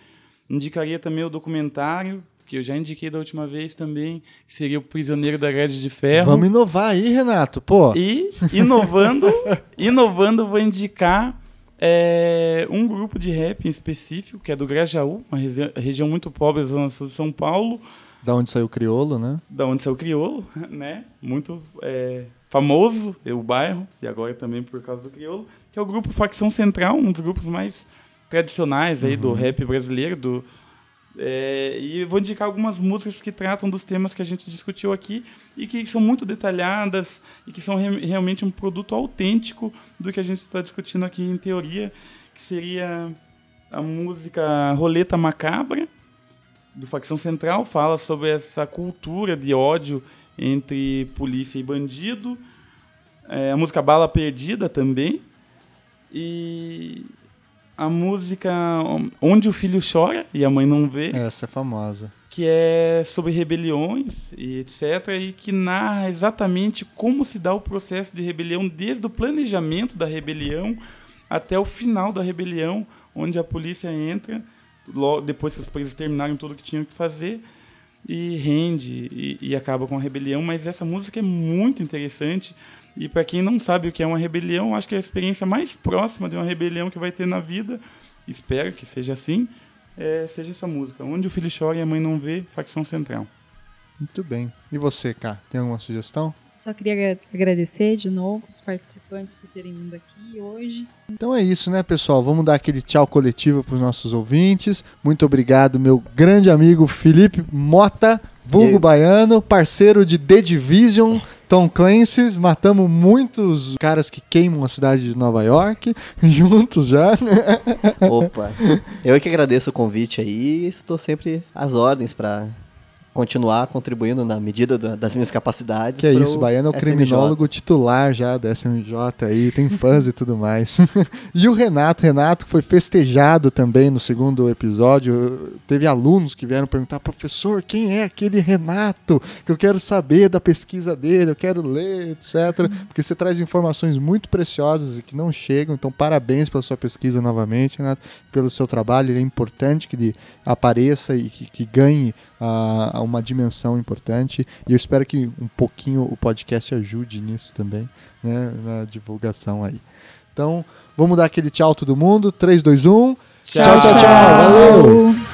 Indicaria também o documentário, que eu já indiquei da última vez também, que seria o Prisioneiro da Grade de Ferro. Vamos inovar aí, Renato, pô. E, inovando, (laughs) inovando, vou indicar é, um grupo de rap em específico, que é do Grajaú, uma regi região muito pobre da zona sul de São Paulo. Da onde saiu o Criolo, né? Da onde saiu o Criolo, (laughs) né? Muito é, famoso, o bairro, e agora também por causa do Criolo que é o grupo Facção Central, um dos grupos mais tradicionais aí uhum. do rap brasileiro, do, é, e vou indicar algumas músicas que tratam dos temas que a gente discutiu aqui e que são muito detalhadas e que são re realmente um produto autêntico do que a gente está discutindo aqui em teoria, que seria a música Roleta Macabra, do Facção Central, fala sobre essa cultura de ódio entre polícia e bandido. É, a música Bala Perdida também, e a música Onde o Filho Chora e a Mãe Não Vê. Essa é famosa. Que é sobre rebeliões e etc. E que narra exatamente como se dá o processo de rebelião, desde o planejamento da rebelião até o final da rebelião, onde a polícia entra, logo, depois que os presos terminaram tudo o que tinham que fazer, e rende e, e acaba com a rebelião. Mas essa música é muito interessante e para quem não sabe o que é uma rebelião, acho que é a experiência mais próxima de uma rebelião que vai ter na vida, espero que seja assim, é, seja essa música. Onde o filho chora e a mãe não vê, facção central. Muito bem. E você, Cá, tem alguma sugestão? Só queria agradecer de novo os participantes por terem vindo aqui hoje. Então é isso, né, pessoal? Vamos dar aquele tchau coletivo para os nossos ouvintes. Muito obrigado, meu grande amigo Felipe Mota, vulgo baiano, parceiro de The Division, Tom Clancy's. Matamos muitos caras que queimam a cidade de Nova York, (laughs) juntos já. Opa, eu é que agradeço o convite aí. Estou sempre às ordens para continuar contribuindo na medida da, das minhas capacidades. Que é isso, Baiano é o SMJ. criminólogo titular já da SMJ aí, tem fãs e tudo mais. (laughs) e o Renato, Renato foi festejado também no segundo episódio. Teve alunos que vieram perguntar, professor, quem é aquele Renato? Que eu quero saber da pesquisa dele, eu quero ler, etc. Porque você traz informações muito preciosas e que não chegam, então parabéns pela sua pesquisa novamente, Renato, pelo seu trabalho. Ele é importante que ele apareça e que, que ganhe a, a uma dimensão importante. E eu espero que um pouquinho o podcast ajude nisso também, né? Na divulgação aí. Então, vamos dar aquele tchau todo mundo. 3, 2, 1. Tchau, tchau, tchau. Valeu!